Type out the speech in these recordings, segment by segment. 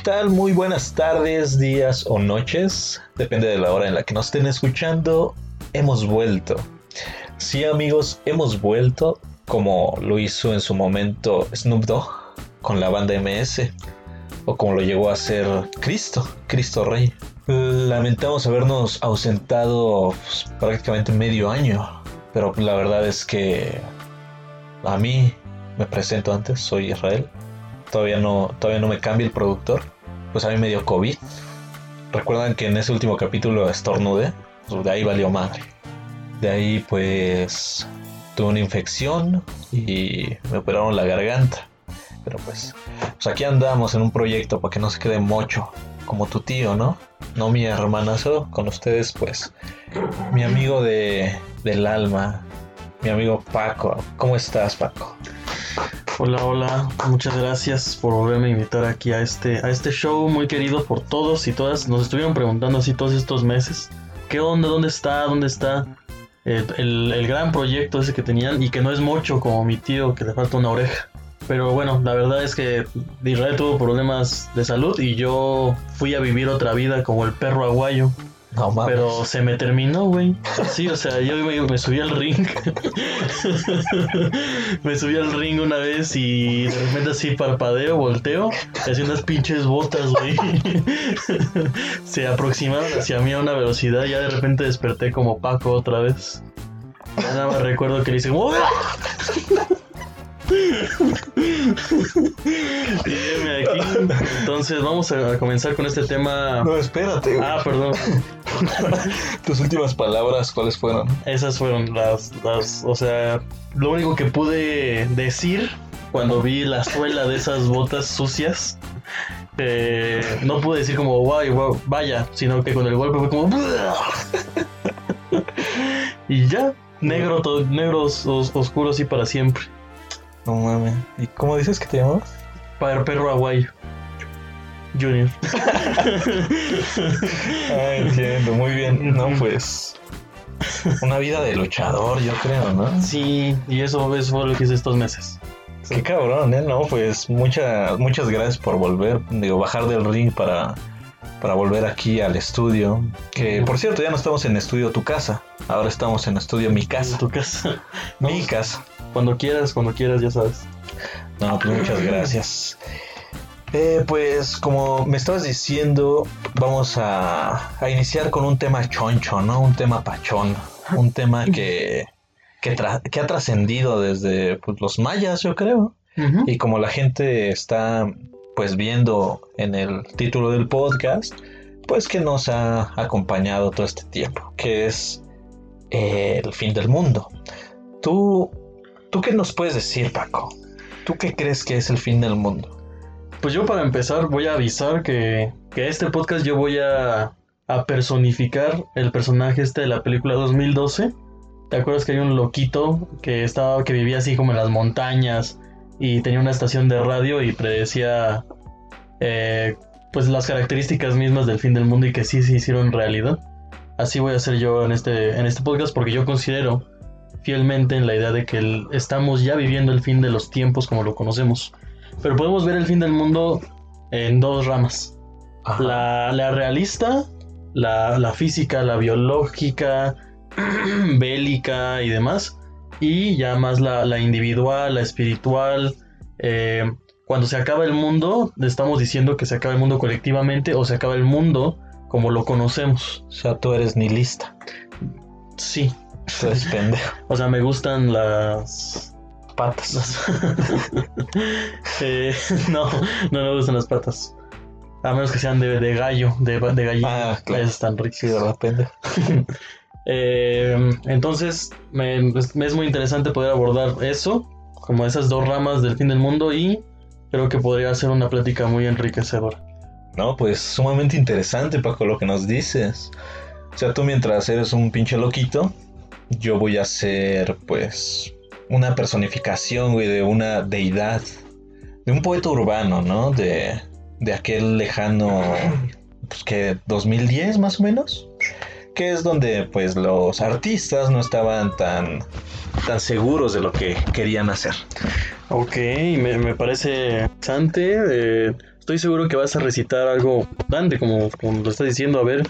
¿qué tal? Muy buenas tardes, días o noches. Depende de la hora en la que nos estén escuchando. Hemos vuelto. Sí, amigos, hemos vuelto como lo hizo en su momento Snoop Dogg con la banda MS. O como lo llegó a hacer Cristo, Cristo Rey. Lamentamos habernos ausentado pues, prácticamente medio año. Pero la verdad es que a mí me presento antes, soy Israel todavía no, todavía no me cambia el productor. Pues a mí me dio COVID. Recuerdan que en ese último capítulo estornude. Pues de ahí valió madre. De ahí pues tuve una infección y me operaron la garganta. Pero pues, pues aquí andamos en un proyecto para que no se quede mocho. Como tu tío, ¿no? No mi hermanazo. Con ustedes pues mi amigo de, del alma. Mi amigo Paco. ¿Cómo estás Paco? Hola, hola, muchas gracias por volverme a invitar aquí a este, a este show muy querido por todos y todas. Nos estuvieron preguntando así todos estos meses, ¿qué onda? ¿Dónde está? ¿Dónde está? Eh, el, gran proyecto ese que tenían y que no es mucho como mi tío que le falta una oreja. Pero bueno, la verdad es que Israel tuvo problemas de salud y yo fui a vivir otra vida como el perro aguayo. Pero se me terminó, güey. Sí, o sea, yo me, subí al ring. me subí al ring una vez y de repente así parpadeo, volteo, y hacía unas pinches botas, güey. se aproximaron hacia mí a una velocidad ya de repente desperté como Paco otra vez. nada más recuerdo que le hice aquí. Entonces vamos a comenzar con este tema. No, espérate. Ah, perdón. Tus últimas palabras, ¿cuáles fueron? Esas fueron las, las, o sea, lo único que pude decir cuando vi la suela de esas botas sucias. Eh, no pude decir como guay, vaya, sino que con el golpe fue como y ya, negro, negros oscuros y para siempre. No mames. ¿Y cómo dices que te llamabas? Para perro aguayo. Junior. ah, entiendo, muy bien. No, pues. Una vida de luchador, yo creo, ¿no? Sí, y eso, eso fue lo que hice estos meses. Qué cabrón, ¿eh? No, pues muchas muchas gracias por volver, digo, bajar del ring para, para volver aquí al estudio. Que por cierto, ya no estamos en estudio tu casa, ahora estamos en estudio mi casa. Tu casa. Mi casa. Cuando quieras, cuando quieras, ya sabes. No, pues muchas gracias. Eh, pues como me estabas diciendo, vamos a, iniciar con un tema choncho, ¿no? Un tema pachón, un tema que, que, ha trascendido desde pues, los mayas, yo creo. Y como la gente está pues viendo en el título del podcast, pues que nos ha acompañado todo este tiempo, que es eh, el fin del mundo. ¿Tú, ¿Tú qué nos puedes decir, Paco? ¿Tú qué crees que es el fin del mundo? Pues yo para empezar voy a avisar que, que este podcast yo voy a, a, personificar el personaje este de la película 2012. ¿Te acuerdas que hay un loquito que estaba que vivía así como en las montañas y tenía una estación de radio y predecía eh, pues las características mismas del fin del mundo y que sí se hicieron realidad? Así voy a hacer yo en este, en este podcast porque yo considero fielmente en la idea de que estamos ya viviendo el fin de los tiempos como lo conocemos. Pero podemos ver el fin del mundo en dos ramas. La, realista, la, física, la biológica, bélica y demás. Y ya más la, individual, la espiritual. Eh, cuando se acaba el mundo, estamos diciendo que se acaba el mundo colectivamente o se acaba el mundo como lo conocemos. O sea, tú eres nihilista. Sí. Pendejo. o sea, me gustan las patas. Eh, no, no me gustan las patas. A menos que sean de, de gallo, de, de gallina. Ah, claro. están ricas. Sí, de repente. eh, entonces, me, me es muy interesante poder abordar eso, como esas dos ramas del fin del mundo, y creo que podría ser una plática muy enriquecedora. No, pues sumamente interesante, Paco, lo que nos dices. O sea, tú mientras eres un pinche loquito, yo voy a ser, pues, una personificación, güey, de una deidad, de un poeta urbano, ¿no? De, de aquel lejano, pues que 2010 más o menos, que es donde pues los artistas no estaban tan, tan seguros de lo que querían hacer. Ok, me, me parece interesante. Eh, estoy seguro que vas a recitar algo grande, como, como lo estás diciendo. A ver,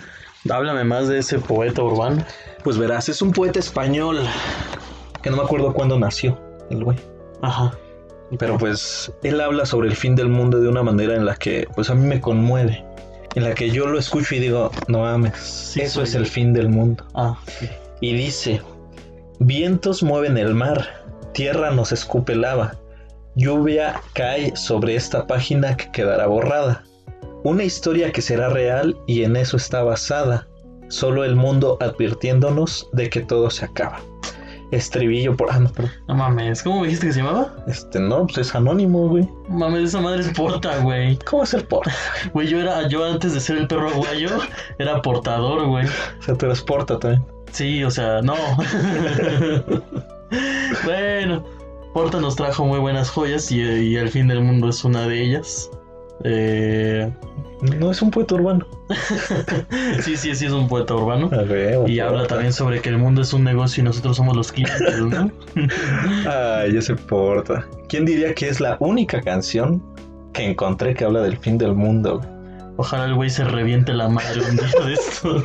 háblame más de ese poeta urbano. Pues verás, es un poeta español que no me acuerdo cuándo nació el güey. Ajá. Pero pues él habla sobre el fin del mundo de una manera en la que pues a mí me conmueve. En la que yo lo escucho y digo, no mames, Sí, eso es yo. el fin del mundo. Ah, sí. Y dice, vientos mueven el mar, tierra nos escupe lava, lluvia cae sobre esta página que quedará borrada. Una historia que será real y en eso está basada, solo el mundo advirtiéndonos de que todo se acaba. Estribillo por... Ah, no, perdón. No mames, ¿cómo me dijiste que se llamaba? Este, no, pues es anónimo, güey. Mames, esa madre es porta, güey. ¿Cómo es el por? Güey, yo era, yo antes de ser el perro aguayo, era portador, güey. O sea, te transporta también. Sí, o sea, no. bueno, Porta nos trajo muy buenas joyas y, y el fin del mundo es una de ellas. Eh, No es un poeta urbano. sí, sí, sí, es un poeta urbano. Ver, Y habla también sobre que el mundo es un negocio y nosotros somos los clientes, ¿no? Ay, ese porta. ¿Quién diría que es la única canción que encontré que habla del fin del mundo? Ojalá el güey se reviente la madre un día de esto.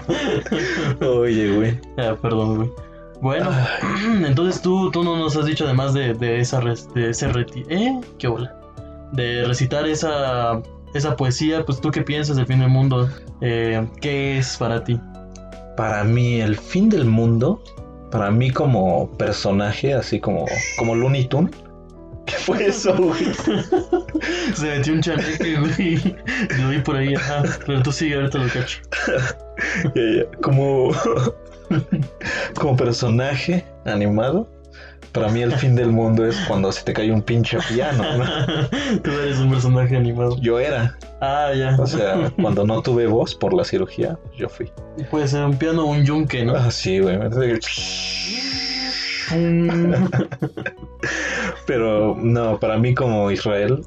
Oye, güey. Ah, perdón, güey. Bueno, entonces tú, tú no nos has dicho además de, de esa res- de ese reti- ¿Eh? ¿Qué hola? De recitar esa, esa poesía, pues tú qué piensas del fin del mundo? Eh, ¿Qué es para ti? Para mí, el fin del mundo, para mí como personaje, así como, como Looney Tunes. ¿Qué fue eso, güey? Se metió un chaneque, güey. Lo vi por ahí, ajá. Pero tú sigue, ahorita lo cacho. Como, como personaje animado, para mí el fin del mundo es cuando se te cae un pinche piano, ¿no? tú eres un personaje animado. Yo era, Ah, ya. o sea, cuando no tuve voz por la cirugía, yo fui. Puede ser un piano o un yunque, ¿no? Ah, sí, güey. Pero no, para mí como Israel,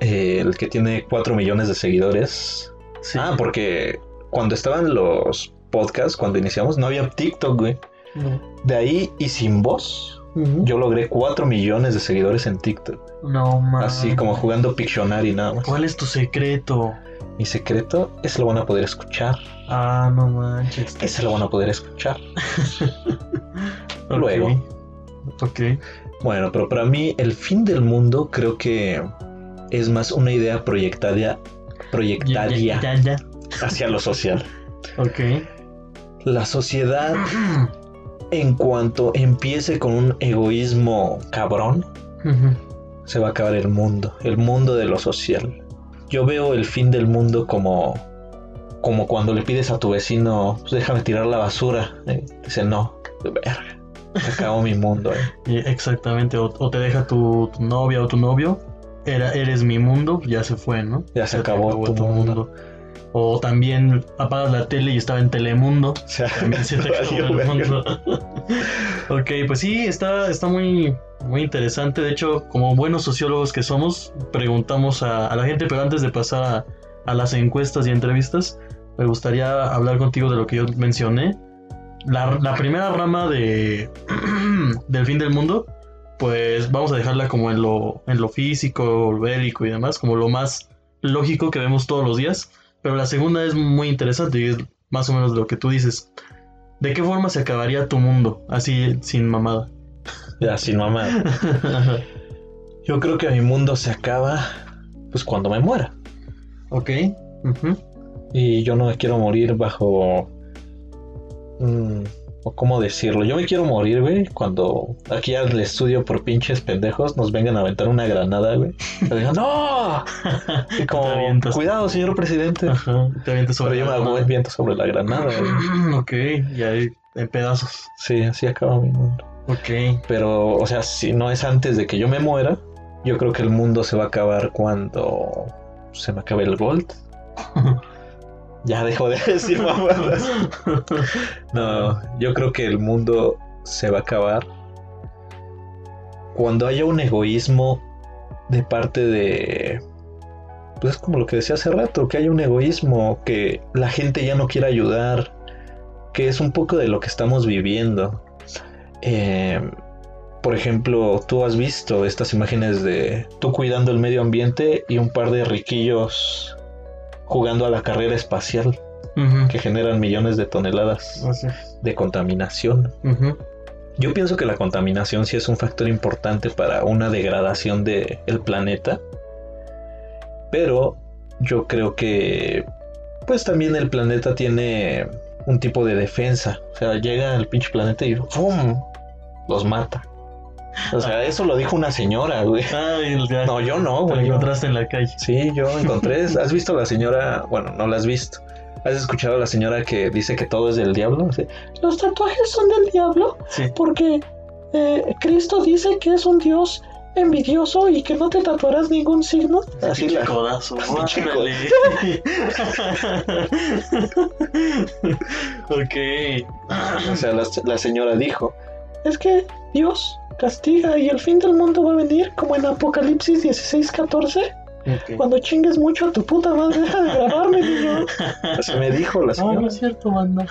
eh, el que tiene 4 millones de seguidores. Sí. Ah, porque cuando estaban los podcasts, cuando iniciamos, no había TikTok, güey. No. De ahí y sin voz, Yo logré 4 millones de seguidores en TikTok. No mames. Así como jugando Pictionary nada más. ¿Cuál es tu secreto? Mi secreto es lo van a poder escuchar. Ah, no manches. Ese lo van a poder escuchar. Luego. Ok. Bueno, pero para mí el fin del mundo creo que es más una idea proyectada, proyectaria ya, ya, ya. hacia lo social. Ok. La sociedad, en cuanto empiece con un egoísmo cabrón, se va a acabar el mundo, el mundo de lo social. Yo veo el fin del mundo como, como cuando le pides a tu vecino, pues déjame tirar la basura. Eh, dice, no, verga, se acabó mi mundo. eh". Exactamente. O, o te deja tu, tu novia o tu novio. Era, eres mi mundo, ya se fue, ¿no? Ya se te acabó tu mundo. O también apagas la tele y estaba en Telemundo. O sea, También se te el mundo. ok, pues sí, está, está muy, muy interesante. De hecho, como buenos sociólogos que somos, preguntamos a, a la gente, pero antes de pasar a, a las encuestas y entrevistas, me gustaría hablar contigo de lo que yo mencioné. La, la primera rama de, del fin del mundo, pues vamos a dejarla como en lo, en lo físico, lo bélico y demás, como lo más lógico que vemos todos los días. Pero la segunda es muy interesante y es más o menos lo que tú dices. ¿De qué forma se acabaría tu mundo? Así, sin mamada. Ya, sin mamá. Yo creo que mi mundo se acaba pues cuando me muera. ok. Y yo no me quiero morir bajo... mm, o cómo decirlo. Yo me quiero morir, güey, cuando aquí al estudio por pinches pendejos nos vengan a aventar una granada, güey. Y digan, ¡No! Y como, Te cuidado, señor presidente. Ajá, te avientas Pero sobre yo me la hago mano. el viento sobre la granada, güey. ok, y ahí en pedazos. Sí, así acaba mi mundo. Ok. Pero, o sea, si no es antes de que yo me muera, yo creo que el mundo se va a acabar cuando se me acabe el gold. Ya dejo de decir mamadas. No, yo creo que el mundo se va a acabar cuando haya un egoísmo de parte de... Pues es como lo que decía hace rato, que haya un egoísmo, que la gente ya no quiera ayudar, que es un poco de lo que estamos viviendo. Eh, por ejemplo, tú has visto estas imágenes de tú cuidando el medio ambiente y un par de riquillos jugando a la carrera espacial que generan millones de toneladas de contaminación. Yo pienso que la contaminación sí es un factor importante para una degradación del planeta. Pero yo creo que pues también el planeta tiene un tipo de defensa. O sea, llega el pinche planeta y ¡pum! los mata. O sea, eso lo dijo una señora, güey. Ya. No, yo no, güey. yo- encontraste en la calle. Sí, yo encontré. ¿Has visto a la señora? Bueno, no la has visto. ¿Has escuchado a la señora que dice que todo es del diablo? Sí. Los tatuajes son del diablo Sí. porque eh, Cristo dice que es un Dios envidioso y que no te tatuarás ningún signo. Así Pinche la, codazo. Ok. o sea, la, la señora dijo. Es que Dios castiga y el fin del mundo va a venir como en Apocalipsis 16:14 Ok. cuando chingues mucho a tu puta madre. Deja de grabarme, niño. Así me dijo la No, señora. no es cierto, banda.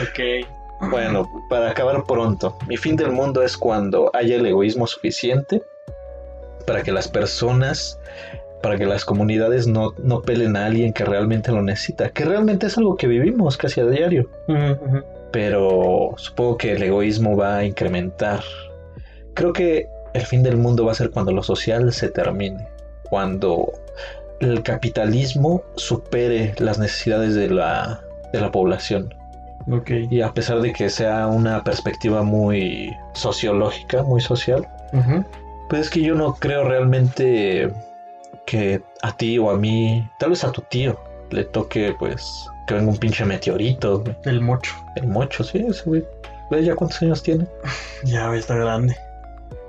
ok. Bueno, para acabar pronto, mi fin del mundo es cuando haya el egoísmo suficiente para que las personas, para que las comunidades no, no pelen a alguien que realmente lo necesita, que realmente es algo que vivimos casi a diario. Pero supongo que el egoísmo va a incrementar. Creo que el fin del mundo va a ser cuando lo social se termine, cuando el capitalismo supere las necesidades de la, de la población. Ok. Y a pesar de que sea una perspectiva muy sociológica, muy social, pues es que yo no creo realmente que a ti o a mí, tal vez a tu tío, le toque pues que venga un pinche meteorito, güey. El mocho. el mocho, sí, ese güey. ¿Ves ya cuántos años tiene? Ya güey, está grande.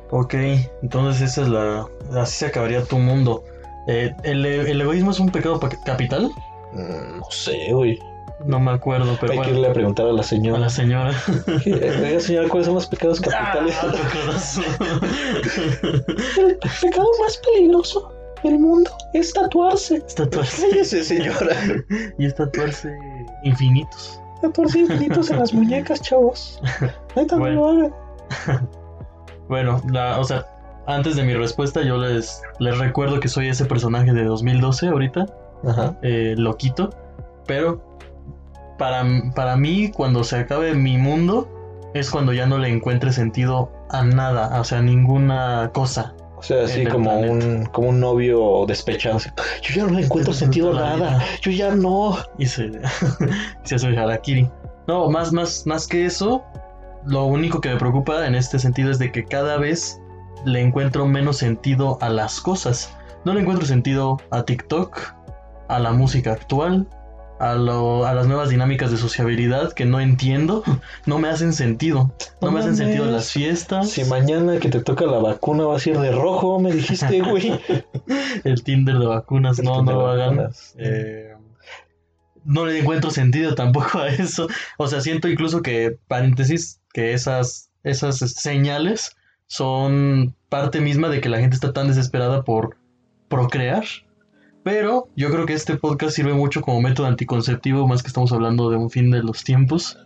Ok, entonces esa es la. Así se acabaría tu mundo. Eh, ¿el, el egoísmo es un pecado capital? Mm, no sé, güey. No me acuerdo, pero Hay que irle a preguntar a la A señora. la señora. Oiga, señora, ¿cuáles son los pecados capitales? Ah, tu codazo. El pecado más peligroso del mundo es tatuarse. Es tatuarse. Cállese, señora. Y es tatuarse infinitos. Tatuarse infinitos en las muñecas, chavos. Neta, no Bueno. lo hagan. Bueno, la, o sea, antes de mi respuesta, yo les, les recuerdo que soy ese personaje de 2012 ahorita. Ajá. eh, loquito, pero para, para mí cuando se acabe mi mundo es cuando ya no le encuentre sentido a nada, o sea, ninguna cosa. O sea, así como un, como un novio despechado. así, Yo ya no le encuentro sentido nada. Yo ya no. Y se, se hace harakiri. No, más, más, más que eso, lo único que me preocupa en este sentido es de que cada vez le encuentro menos sentido a las cosas. No le encuentro sentido a TikTok, a la música actual, a, lo- a las nuevas dinámicas de sociabilidad que no entiendo, no me hacen sentido. No, No me hacen sentido las fiestas, Si mañana que te toca la vacuna vas a ir de rojo, me dijiste, güey. el Tinder de vacunas, El no, Tinder no lo hagan. Eh, no le encuentro sentido tampoco a eso. O sea, siento incluso que, paréntesis, que esas, esas señales son parte misma de que la gente está tan desesperada por procrear. Pero yo creo que este podcast sirve mucho como método anticonceptivo, más que estamos hablando de un fin de los tiempos,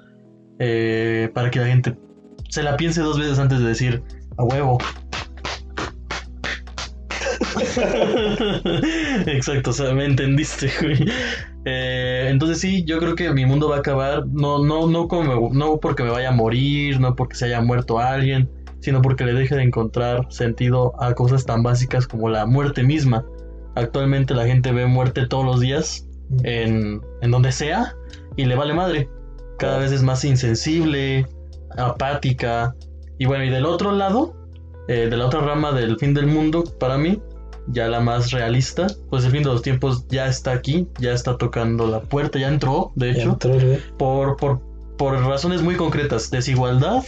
eh, para que la gente se la piense dos veces antes de decir a huevo. Exacto, o sea, me entendiste, güey. Eh, entonces sí, yo creo que mi mundo va a acabar, no, no, no, como, no porque me vaya a morir, no porque se haya muerto alguien, sino porque le deje de encontrar sentido a cosas tan básicas como la muerte misma. Actualmente la gente ve muerte todos los días en, en donde sea y le vale madre. Cada vez es más insensible, apática. Y bueno, y del otro lado, eh, de la otra rama del fin del mundo, para mí, ya la más realista, pues el fin de los tiempos ya está aquí, ya está tocando la puerta, ya entró, de hecho, entró por, por, por razones muy concretas, desigualdad,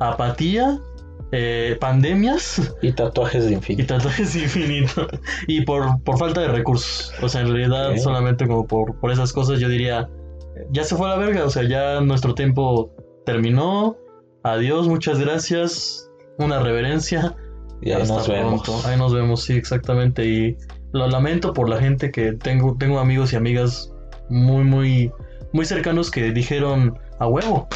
apatía, eh, pandemias Y tatuajes de y infinito. tatuajes infinito. Y por, por falta de recursos. O sea, en realidad, solamente como por, por esas cosas, yo diría, ya se fue a la verga. O sea, ya nuestro tiempo terminó. Adiós, muchas gracias. Una reverencia. Y ahí Hasta nos vemos. pronto. Ahí nos vemos, sí, exactamente. Y lo lamento por la gente que tengo, tengo amigos y amigas muy, muy, muy cercanos que dijeron a huevo.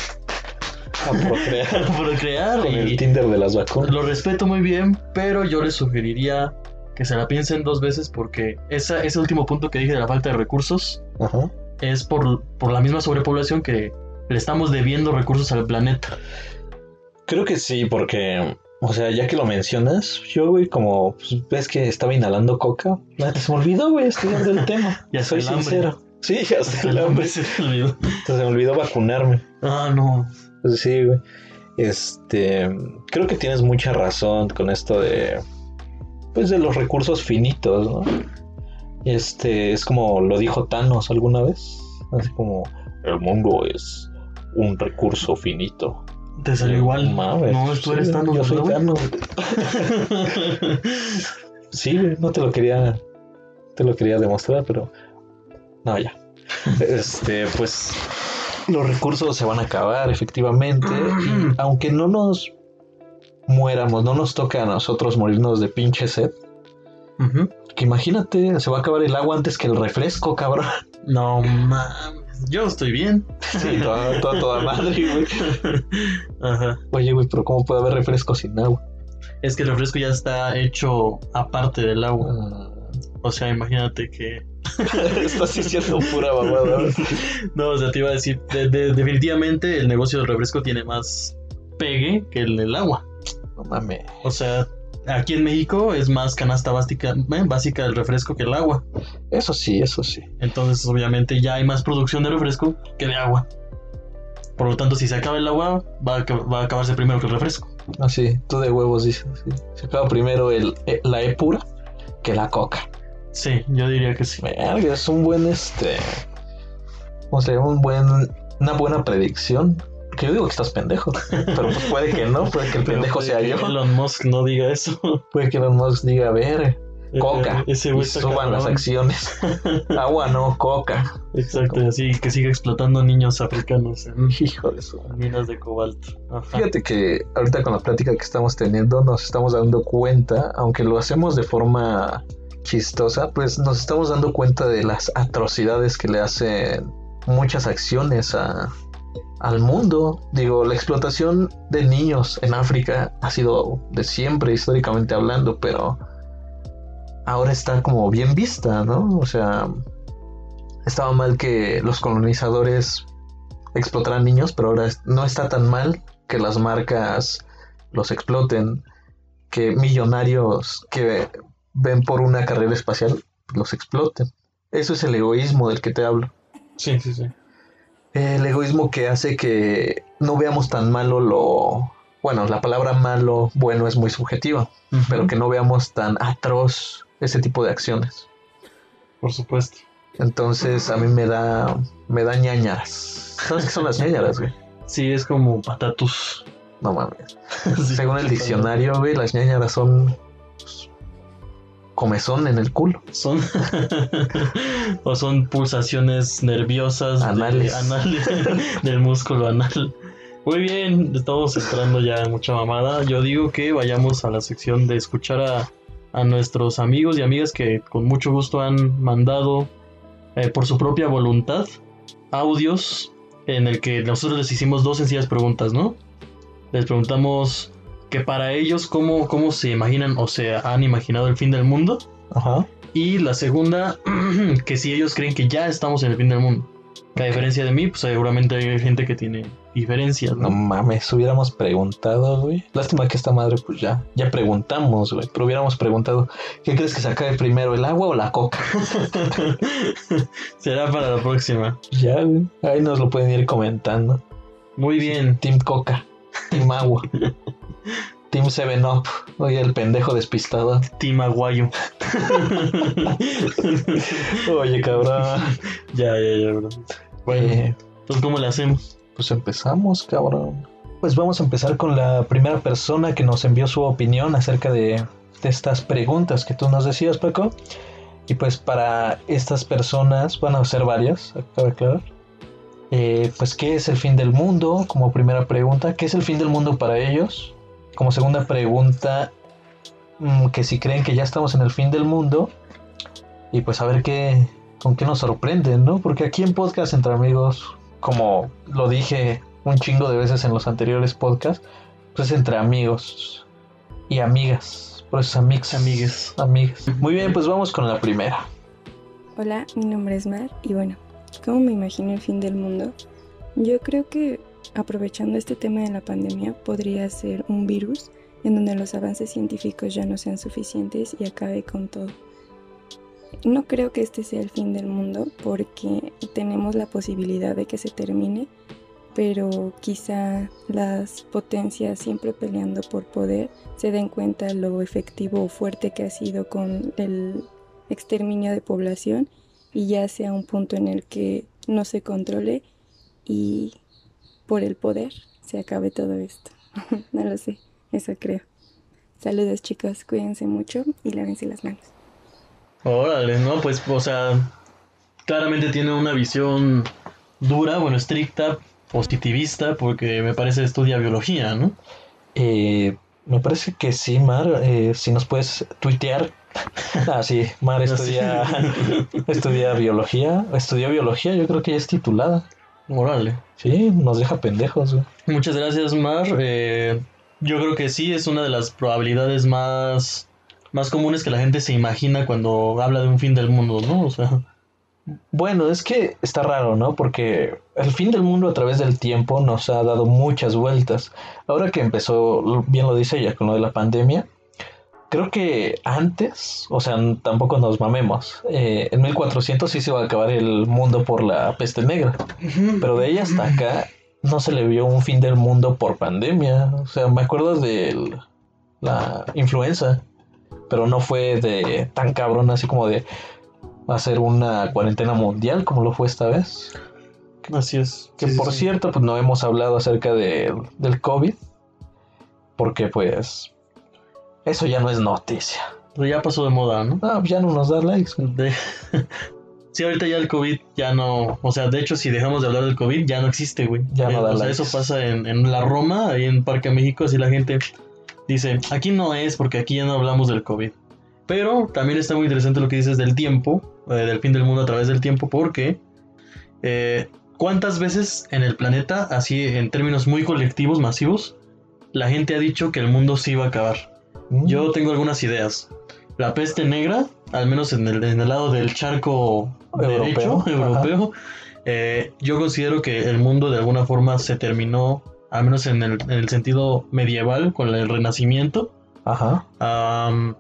A procrear. procrear Con y el Tinder de las vacunas. lo respeto muy bien, pero yo les sugeriría que se la piensen dos veces porque esa, ese último punto que dije de la falta de recursos Ajá. es por, por la misma sobrepoblación que le estamos debiendo recursos al planeta. Creo que sí, porque, o sea, ya que lo mencionas, yo, güey, como pues, ves que estaba inhalando coca, se me olvidó, güey, estudiar del tema. Ya soy hasta sincero. Sí, ya hasta el hambre. se me olvidó. Entonces, se me olvidó vacunarme. Ah, no. Pues sí, güey. Este, creo que tienes mucha razón con esto de, pues, de los recursos finitos, ¿no? Este, es como lo dijo Thanos alguna vez, así como, el mundo es un recurso finito. Te salió igual. Mames, no, tú eres sí, tan Yo soy. Thanos. Sí, no te lo quería, te lo quería demostrar, pero no, ya. Este, pues los recursos se van a acabar, efectivamente, y aunque no nos muéramos, no nos toca a nosotros morirnos de pinche sed, Ujú. que imagínate, se va a acabar el agua antes que el refresco, cabrón. No mames. Yo estoy bien. Sí, toda, toda, toda madre, güey. Ajá. Oye, güey, pero ¿cómo puede haber refresco sin agua? Es que el refresco ya está hecho aparte del agua. Ah, O sea, imagínate que. Estás diciendo pura babada. güey. No, o sea, te iba a decir, de- de- definitivamente el negocio del refresco tiene más pegue que el del agua. No mames. O sea, aquí en México es más canasta básica, eh, básica del refresco que el agua. Eso sí, eso sí. Entonces, obviamente, ya hay más producción de refresco que de agua. Por lo tanto, si se acaba el agua, va a, ac- va a acabarse primero que el refresco. Así, tú de huevos dices. sí. Se acaba primero el, eh, la E pura que la coca. Sí, yo diría que sí. Es un buen, este. O sea, un buen. Una buena predicción. Que yo digo que estás pendejo. Pero pues puede que no, puede que el pendejo puede sea que yo. Elon Musk no diga eso. Puede que Elon Musk diga, a ver, coca. Ese y suban las acciones. Agua no, coca. Exacto, así que siga explotando niños africanos en Hijo de su. minas de cobalto. Ajá. Fíjate que ahorita con la plática que estamos teniendo nos estamos dando cuenta, aunque lo hacemos de forma chistosa, pues nos estamos dando cuenta de las atrocidades que le hacen muchas acciones a, al mundo. Digo, la explotación de niños en África ha sido de siempre, históricamente hablando, pero ahora está como bien vista, ¿no? O sea, estaba mal que los colonizadores explotaran niños, pero ahora no está tan mal que las marcas los exploten, que millonarios que ven por una carrera espacial los exploten. Eso es el egoísmo del que te hablo. Sí, sí, sí. El egoísmo que hace que no veamos tan malo lo... Bueno, la palabra malo, bueno, es muy subjetiva, pero que no veamos tan atroz ese tipo de acciones. Por supuesto. Entonces a mí me da, me da ñañaras. ¿Sabes qué son las ñañaras, güey? Sí, es como patatus. No mames. Sí, Según el diccionario, güey, las ñañaras son comezón en el culo. Son o son pulsaciones nerviosas de- anales del músculo anal. Muy bien, estamos entrando ya en mucha mamada. Yo digo que vayamos a la sección de escuchar a, a nuestros amigos y amigas que con mucho gusto han mandado eh, por su propia voluntad audios en el que nosotros les hicimos dos sencillas preguntas, ¿no? Les preguntamos que para ellos cómo, cómo se imaginan o se han imaginado el fin del mundo. Ajá. Y la segunda, que si ellos creen que ya estamos en el fin del mundo. A diferencia de mí, pues seguramente hay gente que tiene diferencias, No ¿no? mames, hubiéramos preguntado, güey. Lástima que esta madre, pues ya, ya preguntamos, güey. Pero hubiéramos preguntado, ¿qué crees que se acabe primero, el agua o la coca? Será para la próxima. ya, güey. Ahí nos lo pueden ir comentando. Muy bien. Team Coca, Team Agua, Team 7-Up. Oye, el pendejo despistado. Team Aguayo. Oye, cabrón. ya, ya, ya, bro. Bueno, Eh, entonces, ¿cómo le hacemos? Pues empezamos, cabrón. Pues vamos a empezar con la primera persona que nos envió su opinión acerca de, de estas preguntas que tú nos decías, Paco. Y pues para estas personas, van a ser varias, acaba de aclarar. Eh, pues, ¿qué es el fin del mundo? Como primera pregunta, ¿qué es el fin del mundo para ellos? Como segunda pregunta, mm, que si creen que ya estamos en el fin del mundo. Y pues a ver qué, con qué nos sorprenden, ¿no? Porque aquí en Podcast Entre Amigos como lo dije un chingo de veces en los anteriores podcasts, pues es entre amigos y amigas. Por eso amigos. Amigues. Amigas. Muy bien, pues vamos con la primera. Hola, mi nombre es Mar y bueno, ¿cómo me imagino el fin del mundo? Yo creo que aprovechando este tema de la pandemia podría ser un virus en donde los avances científicos ya no sean suficientes y acabe con todo. No creo que este sea el fin del mundo porque tenemos la posibilidad de que se termine, pero quizá las potencias siempre peleando por poder se den cuenta lo efectivo o fuerte que ha sido con el exterminio de población y ya sea un punto en el que no se controle y por el poder se acabe todo esto. no lo sé, eso creo. Saludos chicos, cuídense mucho y lávense las manos. Órale, no, pues, o sea, claramente tiene una visión dura, bueno, estricta, positivista, porque me parece estudia biología, ¿no? Eh, me parece que sí, Mar. eh, si nos puedes tuitear. Ah, sí, Mar estudia, estudia biología. Estudió biología, yo creo que ya es titulada. Órale. Sí, nos deja pendejos, güey. Muchas gracias, Mar. Eh, yo creo que sí, es una de las probabilidades más, más comunes que la gente se imagina cuando habla de un fin del mundo, ¿no? O sea, Bueno, es que está raro, ¿no? Porque el fin del mundo a través del tiempo nos ha dado muchas vueltas. Ahora que empezó, bien lo dice ella, con lo de la pandemia, creo que antes, o sea, tampoco nos mamemos, eh, en 1400 sí se iba a acabar el mundo por la peste negra, pero de ahí hasta acá no se le vio un fin del mundo por pandemia. O sea, me acuerdo de la influenza, pero no fue de tan cabrón así como de hacer una cuarentena mundial como lo fue esta vez. así es. Que Sí, por sí. cierto, pues no hemos hablado acerca de, del COVID, porque pues eso ya no es noticia. Pero ya pasó de moda, ¿no? Ah, ya no nos da likes. De- Sí, ahorita ya el COVID ya no, o sea, de hecho si dejamos de hablar del COVID ya no existe, güey. Ya no Eh, da O sea, likes. eso pasa en, en la Roma, ahí en Parque México, así la gente dice, aquí no es porque aquí ya no hablamos del COVID. Pero también está muy interesante lo que dices del tiempo, eh, del fin del mundo a través del tiempo, porque eh, ¿cuántas veces en el planeta, así en términos muy colectivos, masivos, la gente ha dicho que el mundo se iba a acabar? Mm, Yo tengo algunas ideas. La peste negra, al menos en el, en el lado del charco Europeo, derecho, europeo, eh, yo considero que el mundo de alguna forma se terminó, al menos en el, en el sentido medieval, con el renacimiento. Ajá. Am,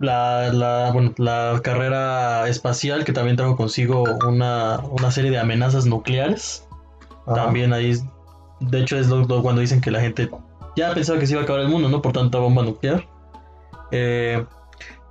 la, la, bueno, la carrera espacial que también trajo consigo una, una serie de amenazas nucleares. ajá. También ahí, de hecho, es lo, lo- cuando dicen que la gente ya pensaba que se iba a acabar el mundo, ¿no? Por tanta bomba nuclear. Eh,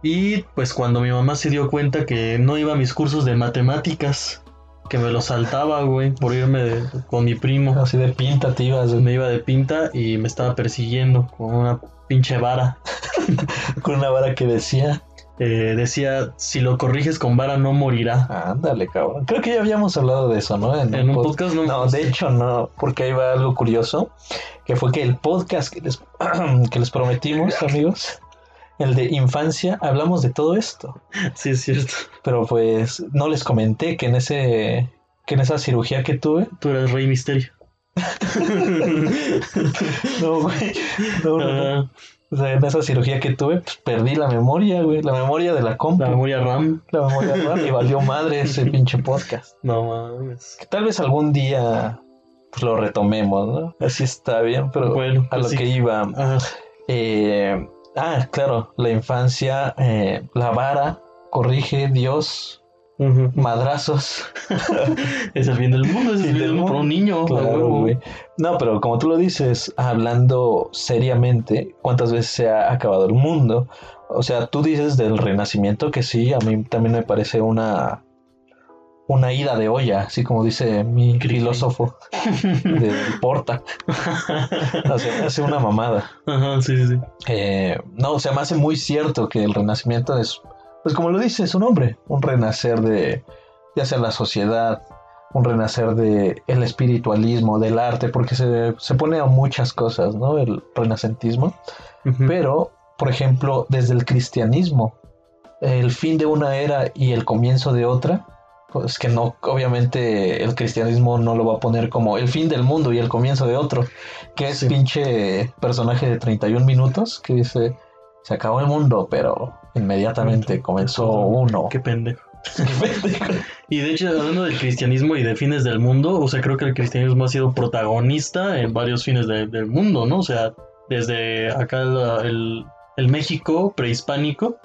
y pues cuando mi mamá se dio cuenta que no iba a mis cursos de matemáticas, que me los saltaba, güey, por irme de- con mi primo. Así de pintativas, Me iba de pinta y me estaba persiguiendo con una pinche vara. con una vara que decía, Eh, decía, si lo corriges con vara no morirá. ándale, cabrón. Creo que ya habíamos hablado de eso, ¿no? En un pod- podcast no. No, de hecho no, porque ahí va algo curioso, que fue que el podcast que les, que les prometimos, amigos, el de infancia, hablamos de todo esto. Sí, es cierto. Pero pues no les comenté que en ese que en esa cirugía que tuve, Tú eres rey misterio. no, güey, no, no, no. Ah, O sea, en esa cirugía que tuve, pues perdí la memoria, güey, la memoria de la compu, la memoria RAM. la memoria RAM, y valió madre ese pinche podcast. No mames. Que tal vez algún día pues lo retomemos, ¿no? Así está bien, pero Bueno, a pues lo sí. que iba. Ajá. eh, ah, claro, la infancia, eh, la vara, corrige Dios, Madrazos. Es el fin del mundo, es el Fin del mundo para un niño. Claro, güey. No, pero como tú lo dices, hablando seriamente, ¿cuántas veces se ha acabado el mundo? O sea, tú dices del renacimiento que sí, a mí también me parece una una ida de olla, así como dice mi filósofo del Porta. Hace, hace una mamada. Ajá, sí, sí, sí. Eh, no, o sea, me hace muy cierto que el renacimiento es, pues como lo dice su nombre, un renacer de, ya sea la sociedad, un renacer de el espiritualismo, del arte, porque se, se pone a muchas cosas, ¿no? El renacentismo. Pero, por ejemplo, desde el cristianismo, el fin de una era y el comienzo de otra, Pues que no, obviamente el cristianismo no lo va a poner como el fin del mundo y el comienzo de otro, que es Sí. pinche personaje de 31 minutos que dice, se acabó el mundo, pero inmediatamente comenzó uno. Qué pendejo. Y de hecho, hablando del cristianismo y de fines del mundo, o sea, creo que el cristianismo ha sido protagonista en varios fines de- del mundo, ¿no? O sea, desde acá el, el México prehispánico,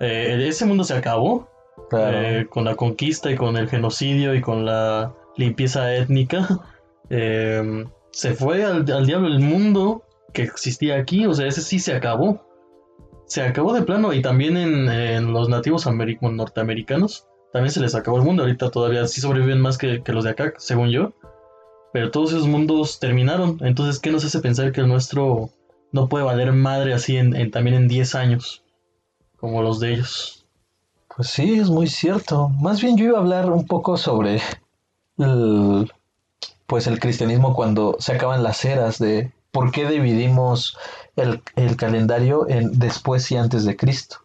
eh, ese mundo se acabó Claro. eh, con la conquista y con el genocidio y con la limpieza étnica. Eh, se fue al, al diablo el mundo que existía aquí, o sea, ese sí se acabó. Se acabó de plano y también en, los nativos norteamericanos también se les acabó el mundo. Ahorita todavía sí sobreviven más que, que los de acá, según yo. Pero todos esos mundos terminaron. Entonces, ¿qué nos hace pensar que el nuestro no puede valer madre así en, en- también en 10 años? Como los de ellos. Pues sí, es muy cierto. Más bien yo iba a hablar un poco sobre el, pues el cristianismo cuando se acaban las eras de por qué dividimos el, el calendario en después y antes de Cristo.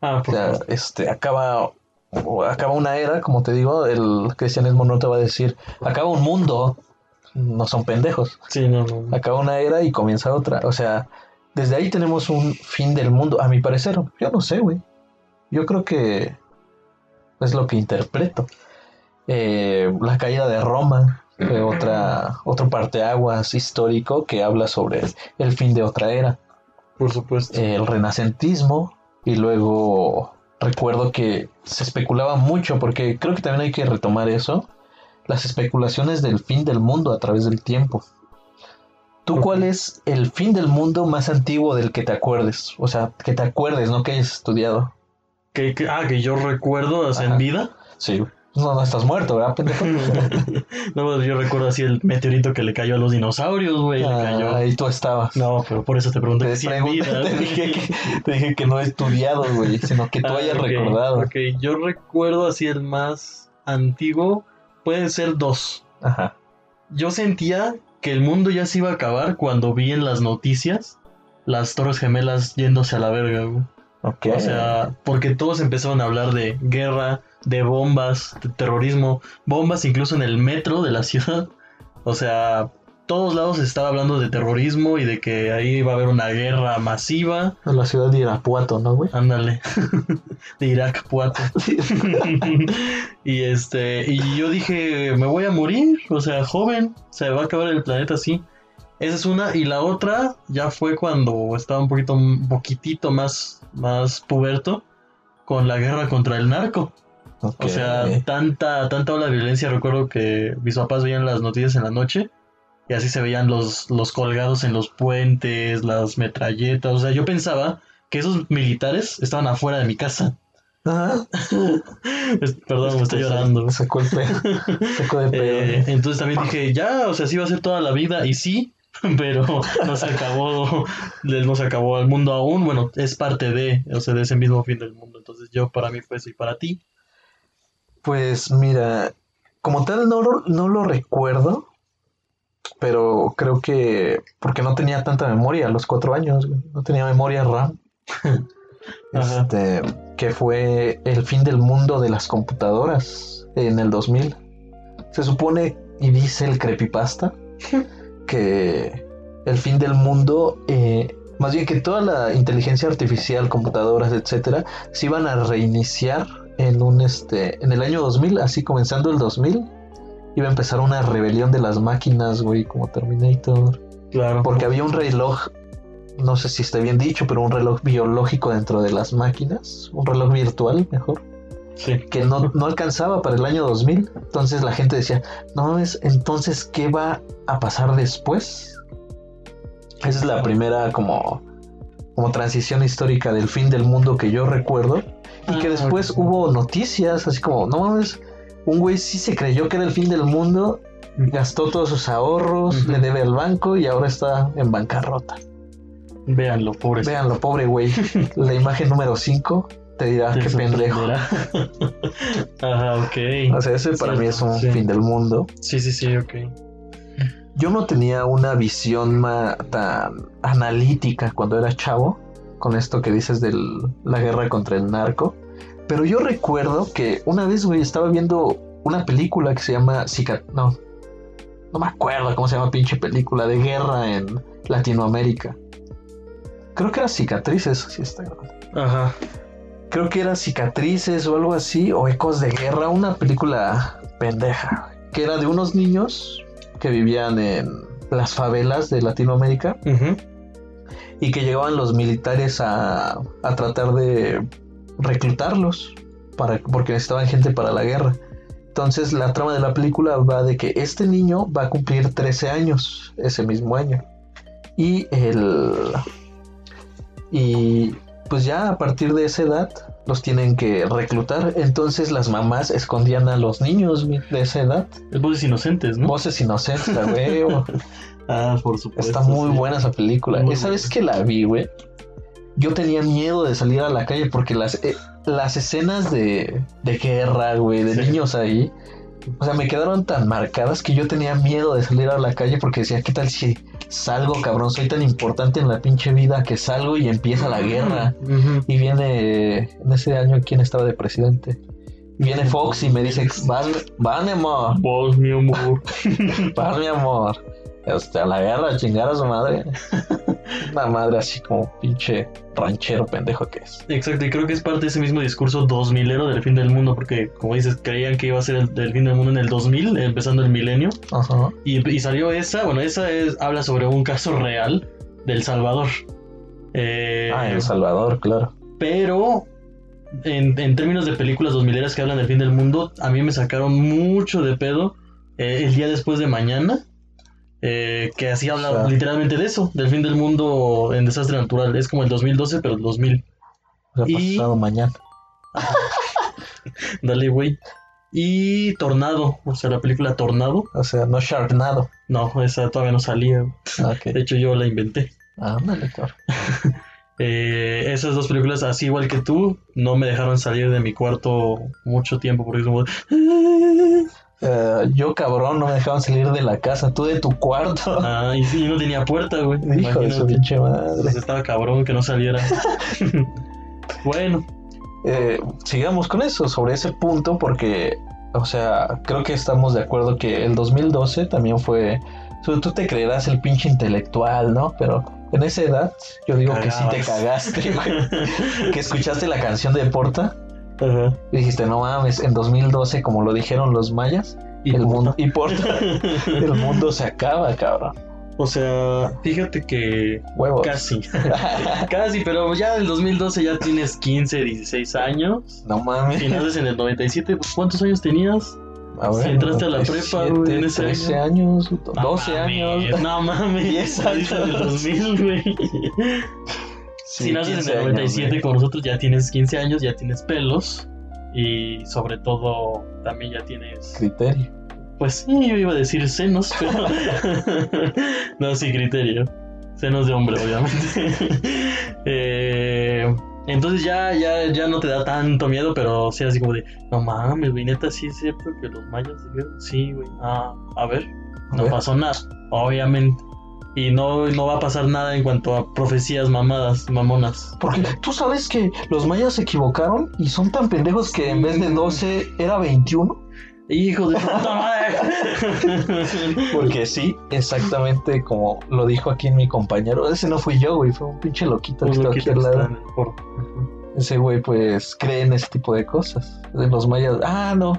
Ah, O sea, este, acaba, acaba una era, como te digo, el cristianismo no te va a decir, acaba un mundo, no son pendejos. Sí, no, no. Acaba una era y comienza otra. O sea, desde ahí tenemos un fin del mundo, a mi parecer. Yo no sé, güey. Yo creo que es lo que interpreto. Eh, la caída de Roma otra, otro parteaguas histórico que habla sobre el fin de otra era. Por supuesto. El renacentismo y luego recuerdo que se especulaba mucho porque creo que también hay que retomar eso. Las especulaciones del fin del mundo a través del tiempo. ¿Tú cuál es el fin del mundo más antiguo del que te acuerdes? O sea, que te acuerdes, no que hayas estudiado. Que, que- ah, que yo recuerdo en vida. Sí. No, no estás muerto, ¿verdad, pendejo? no, yo recuerdo así el meteorito que le cayó a los dinosaurios, güey. Ah, ahí tú estabas. No, pero por eso te pregunté Te, si en pregunté, vida. te, dije que, te dije que no he estudiado, güey, sino que tú Ah, hayas recordado. Ok, yo recuerdo así el más antiguo. Pueden ser dos. Ajá. Yo sentía que el mundo ya se iba a acabar cuando vi en las noticias las Torres Gemelas yéndose a la verga, güey. O sea, porque todos empezaron a hablar de guerra, de bombas, de terrorismo, bombas incluso en el metro de la ciudad. O sea, todos lados se estaba hablando de terrorismo y de que ahí iba a haber una guerra masiva. En la ciudad de Irapuato, ¿no, güey? Ándale. de Irak, Puato. y este, y yo dije, me voy a morir, o sea, joven, se va a acabar el planeta así. Esa es una, y la otra ya fue cuando estaba un poquito, un poquitito más, más puberto con la guerra contra el narco. O sea, tanta, tanta ola de violencia. Recuerdo que mis papás veían las noticias en la noche y así se veían los, los colgados en los puentes, las metralletas. O sea, yo pensaba que esos militares estaban afuera de mi casa. Ajá. Es- Perdón, me estoy llorando. Sacó el pedo. Sacó de pedo. Eh, entonces también dije, ya, o sea, sí va a ser toda la vida, y sí, pero no se acabó, no se acabó el mundo aún, bueno, es parte de, o sea, de ese mismo fin del mundo, entonces yo para mí fue eso, y para ti, Pues mira, como tal no, lo- no lo recuerdo, pero creo que porque no tenía tanta memoria a los cuatro años, no tenía memoria RAM. Este, que fue el fin del mundo de las computadoras en el 2000. Se supone y dice el creepypasta que el fin del mundo, eh, más bien que toda la inteligencia artificial, computadoras, etcétera, se iban a reiniciar en un este en el año 2000, así comenzando el 2000, iba a empezar una rebelión de las máquinas, güey, como Terminator, claro, porque había un reloj no sé si está bien dicho, pero un reloj biológico dentro de las máquinas, un reloj virtual, mejor, sí, que no, no alcanzaba para el año 2000. Entonces la gente decía, no mames, entonces, ¿qué va a pasar después? Esa es la primera como, como transición histórica del fin del mundo que yo recuerdo. Y que Ah, después hubo noticias, así como, no mames, un güey sí se creyó que era el fin del mundo, gastó todos sus ahorros, le debe al banco y ahora está en bancarrota. véanlo, pobres. Véanlo, pobre güey. La imagen número 5 te dirá qué pendejo. Ajá, ok. O sea, ese para mí es un Sí. fin del mundo. Sí, sí, sí, ok. Yo no tenía una visión tan analítica cuando era chavo, con esto que dices de la guerra contra el narco. Pero yo recuerdo que una vez, güey, estaba viendo una película que se llama Cicat... No, no me acuerdo cómo se llama pinche película de guerra en Latinoamérica. Creo que era Cicatrices, sí está grabando. Ajá. Creo que era Cicatrices o algo así, o Ecos de Guerra, una película pendeja, que era de unos niños que vivían en las favelas de Latinoamérica y que llegaban los militares a, a tratar de reclutarlos para, porque necesitaban gente para la guerra. Entonces la trama de la película va de que este niño va a cumplir 13 años ese mismo año. Y el... Y pues ya a partir de esa edad los tienen que reclutar. Entonces las mamás escondían a los niños güey, de esa edad. Es voces inocentes, ¿no? Voces inocentes, huevo. Ah, por supuesto. Está muy sí. buena esa película. Muy Esa buena. vez que la vi, güey, yo tenía miedo de salir a la calle porque las, eh, las escenas de, de guerra, güey, de Sí. niños ahí, o sea, me quedaron tan marcadas que yo tenía miedo de salir a la calle porque decía, ¿qué tal si salgo, cabrón? Soy tan importante en la pinche vida que salgo y empieza la guerra. Y viene, en ese año, ¿quién estaba de presidente? Viene Fox y me dice, van, van, amor. Vos, mi amor. Paz, mi amor. Este, a la guerra, a chingar a su madre. Una madre así como pinche ranchero pendejo que es. Exacto, y creo que es parte de ese mismo discurso 2000ero del fin del mundo, porque como dices, creían que iba a ser el, del fin del mundo en el 2000, empezando el milenio, Ajá. y, y salió esa, bueno, esa es, habla sobre un caso real del Salvador. Eh, Ah, El Salvador, claro. pero en, en términos de películas 2000 que hablan del fin del mundo, a mí me sacaron mucho de pedo eh, el día después de mañana. Eh, que así habla O sea. literalmente de eso, del fin del mundo en desastre natural. Es como el 2012, pero el 2000. O sea, Y- pasado mañana. Dale, güey. Y Tornado, o sea, la película Tornado. O sea, no Sharknado. No, esa todavía no salía. Ah. De hecho, yo la inventé. Ándale, cabrón. Eh, esas dos películas, así igual que tú, no me dejaron salir de mi cuarto mucho tiempo porque es como... Eh, yo, cabrón, no me dejaban salir de la casa. Tú de tu cuarto. Ah, y, sí, no tenía puerta, güey. Hijo de su pinche madre. Pues estaba cabrón que no saliera. bueno, Eh, sigamos con eso, sobre ese punto, porque, o sea, creo que estamos de acuerdo que el 2012 también fue. Tú te creerás el pinche intelectual, ¿no? Pero en esa edad, yo digo que sí te cagaste, güey. que escuchaste la canción de Porta Y dijiste, no mames, en 2012, como lo dijeron los mayas, Y el mundo, y Porta, el mundo se acaba, cabrón. O sea, fíjate que Huevos. casi. casi, pero ya en el 2012 ya tienes 15, 16 años. no mames. Y naces en el 97, pues ¿cuántos años tenías? A Si entraste a la prepa, güey, en ese 13 año. años, No 12 mames, años. No mames. 10 Naciste en el años. 2000, güey. Sí, si naces 15 en el años, 97 güey. como nosotros, ya tienes 15 años, ya tienes pelos. Y sobre todo, también ya tienes. Criterio. Pues sí, yo iba a decir senos, pero. no, sí, criterio. Senos de hombre, obviamente. Eh, entonces ya, ya, ya no te da tanto miedo, pero sí así como de, no mames, güey, neta, sí es cierto que los mayas dijeron, sí, güey, ah, a ver, A no ver. pasó nada, obviamente. Y no, no va a pasar nada en cuanto a profecías mamadas, mamonas. Porque tú sabes que los mayas se equivocaron y son tan pendejos que en vez de 12 era 21. Hijo de puta madre. Porque sí, exactamente como lo dijo aquí mi compañero. Ese no fui yo, güey, fue un pinche loquito que estaba aquí al lado. por- Ese güey, pues, cree en ese tipo de cosas. De los mayas. Ah, no.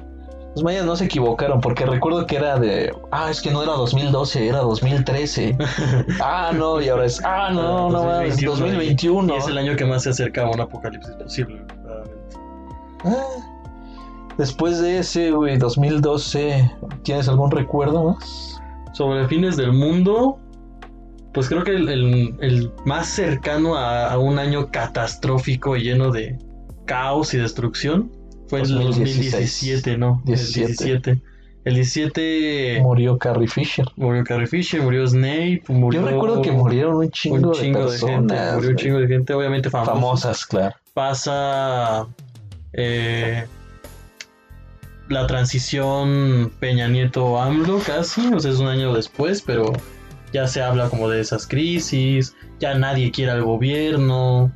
Los mayas no se equivocaron porque recuerdo que era de. Ah, es que no era 2012, era 2013. Ah, no, y ahora es. Ah, no, no mames, 2021. Y es el año que más se acerca a un apocalipsis posible. claramente. Ah, Después de ese, güey, 2012, ¿tienes algún recuerdo más? Sobre fines del mundo, pues creo que el, el- el más cercano a, a un año catastrófico y lleno de caos y destrucción fue el 2016. 2017, ¿no? 17. El 17. El 17 Murió Carrie Fisher. murió Carrie Fisher, murió Snape, murió... Yo recuerdo que murieron un chingo, un chingo de de, gente, personas. murió un chingo de gente, obviamente famosa. famosas, claro. Pasa eh, la transición Peña Nieto AMLO casi, o sea, es un año después, pero ya se habla como de esas crisis, ya nadie quiere al gobierno,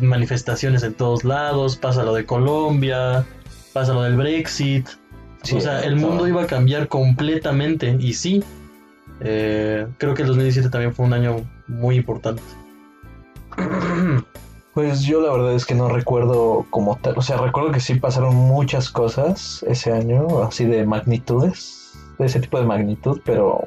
manifestaciones en todos lados, pasa lo de Colombia, pasa lo del Brexit. Sí, o sea, el todo. mundo iba a cambiar completamente. Y sí, eh, creo que el 2017 también fue un año muy importante. Pues yo la verdad es que no recuerdo como tal, o sea, recuerdo que sí pasaron muchas cosas ese año, así de magnitudes, de ese tipo de magnitud, pero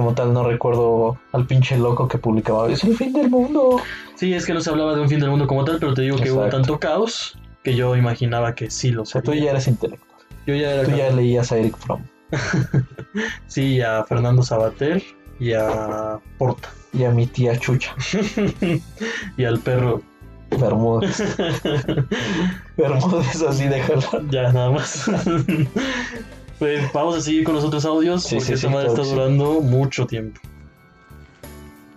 como tal no recuerdo al pinche loco que publicaba, es el fin del mundo. Sí, es que no se hablaba de un fin del mundo como tal, pero te digo que hubo tanto caos que yo imaginaba que sí lo O sea, tú sería. ya eres intelectual, Yo ya era tú ya leías a Eric Fromm Sí, a Fernando Sabater y a Porta. y a mi tía Chucha, y al perro. Bermúdez, Bermúdez así déjala. ya, nada más. Pues vamos a seguir con los otros audios Sí, porque sí, esta sí, madre está durando mucho tiempo.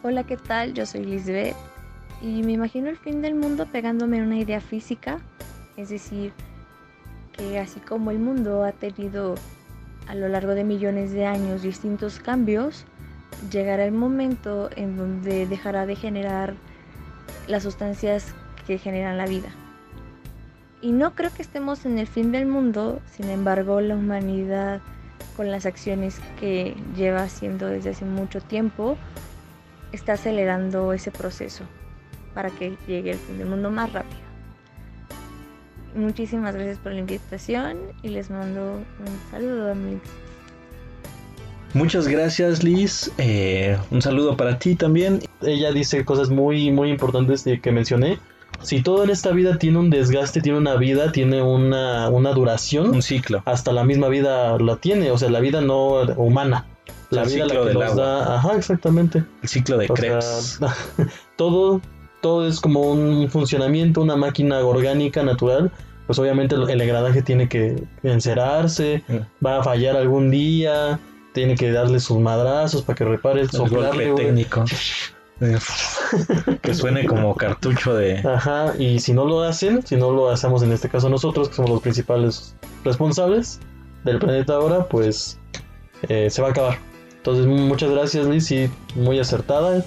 Hola, ¿qué tal? Yo soy Lisbeth y me imagino el fin del mundo pegándome en una idea física, es decir, que así como el mundo ha tenido a lo largo de millones de años distintos cambios, llegará el momento en donde dejará de generar las sustancias que generan la vida. Y no creo que estemos en el fin del mundo, sin embargo, la humanidad con las acciones que lleva haciendo desde hace mucho tiempo, está acelerando ese proceso para que llegue el fin del mundo más rápido. Muchísimas gracias por la invitación y les mando un saludo amigos. Muchas gracias Liz, Eh, un saludo para ti también. Ella dice cosas muy, muy importantes de- que mencioné. Si todo en esta vida tiene un desgaste, tiene una vida, tiene una, una duración, Un ciclo. hasta la misma vida la tiene, o sea, la vida no humana. La El vida la que del nos agua. da, ajá, exactamente. El ciclo de O Krebs. sea, todo, todo es como un funcionamiento, una máquina orgánica natural. Pues obviamente el, engranaje tiene que encerarse, Mm. va a fallar algún día, tiene que darle sus madrazos para que repare, el soplarle, técnico. Que suene como cartucho de... Ajá, y si no lo hacen, si no lo hacemos en este caso nosotros, que somos los principales responsables del planeta ahora, pues eh, se va a acabar. Entonces, muchas gracias, Liz, y muy acertada.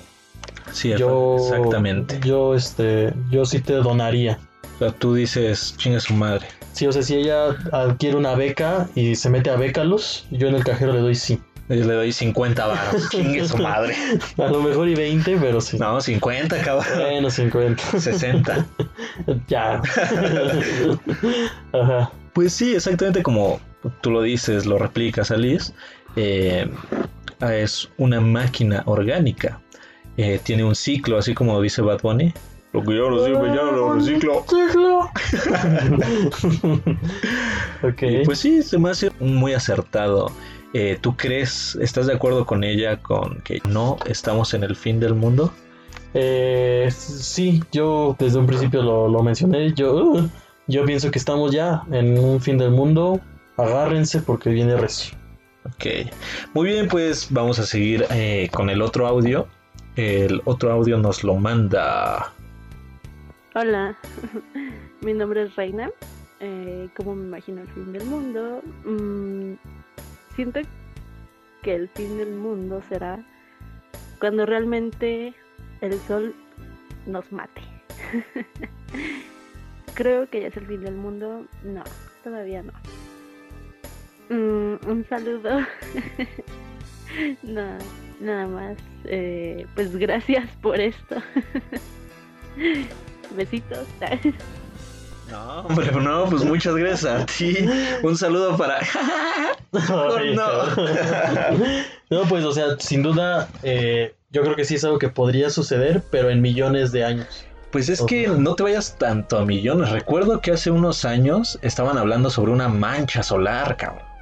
Sí, Yo, exactamente. Yo, este, yo sí te donaría. O sea, tú dices, chingue su madre. Sí, o sea, si ella adquiere una beca y se mete a Bécalos, yo en el cajero le doy sí. Yo le doy 50 varos. Chingue su madre. A lo mejor y 20, pero sí. No, 50, cabrón. Bueno, 50. 60. ya. Ajá. Pues sí, exactamente como tú lo dices, lo replicas, Alice. eh, es una máquina orgánica. Eh, tiene un ciclo, así como dice Bad Bunny. Lo que yo recibo, ya lo reciclo. ok. Y pues sí, se me hace muy acertado. Eh, ¿Tú crees, estás de acuerdo con ella, con que no estamos en el fin del mundo? Eh, sí, yo desde un principio lo, lo mencioné. Yo, uh, yo pienso que estamos ya en un fin del mundo. Agárrense porque viene recio. Ok, muy bien, pues vamos a seguir eh, con el otro audio. El otro audio nos lo manda. Hola, mi nombre es Reina. Eh, ¿Cómo me imagino el fin del mundo? Mm, siento que el fin del mundo será cuando realmente el sol nos mate. Creo que ya es el fin del mundo. No, todavía no. Mm, un saludo. no, nada más. Eh, pues gracias por esto. Besitos. No, hombre, no, pues muchas gracias a ti. Un saludo para. No, pues, o sea, sin duda, eh, yo creo que sí es algo que podría suceder, pero en millones de años. Pues es que no te vayas tanto a millones. Recuerdo que hace unos años estaban hablando sobre una mancha solar, cabrón.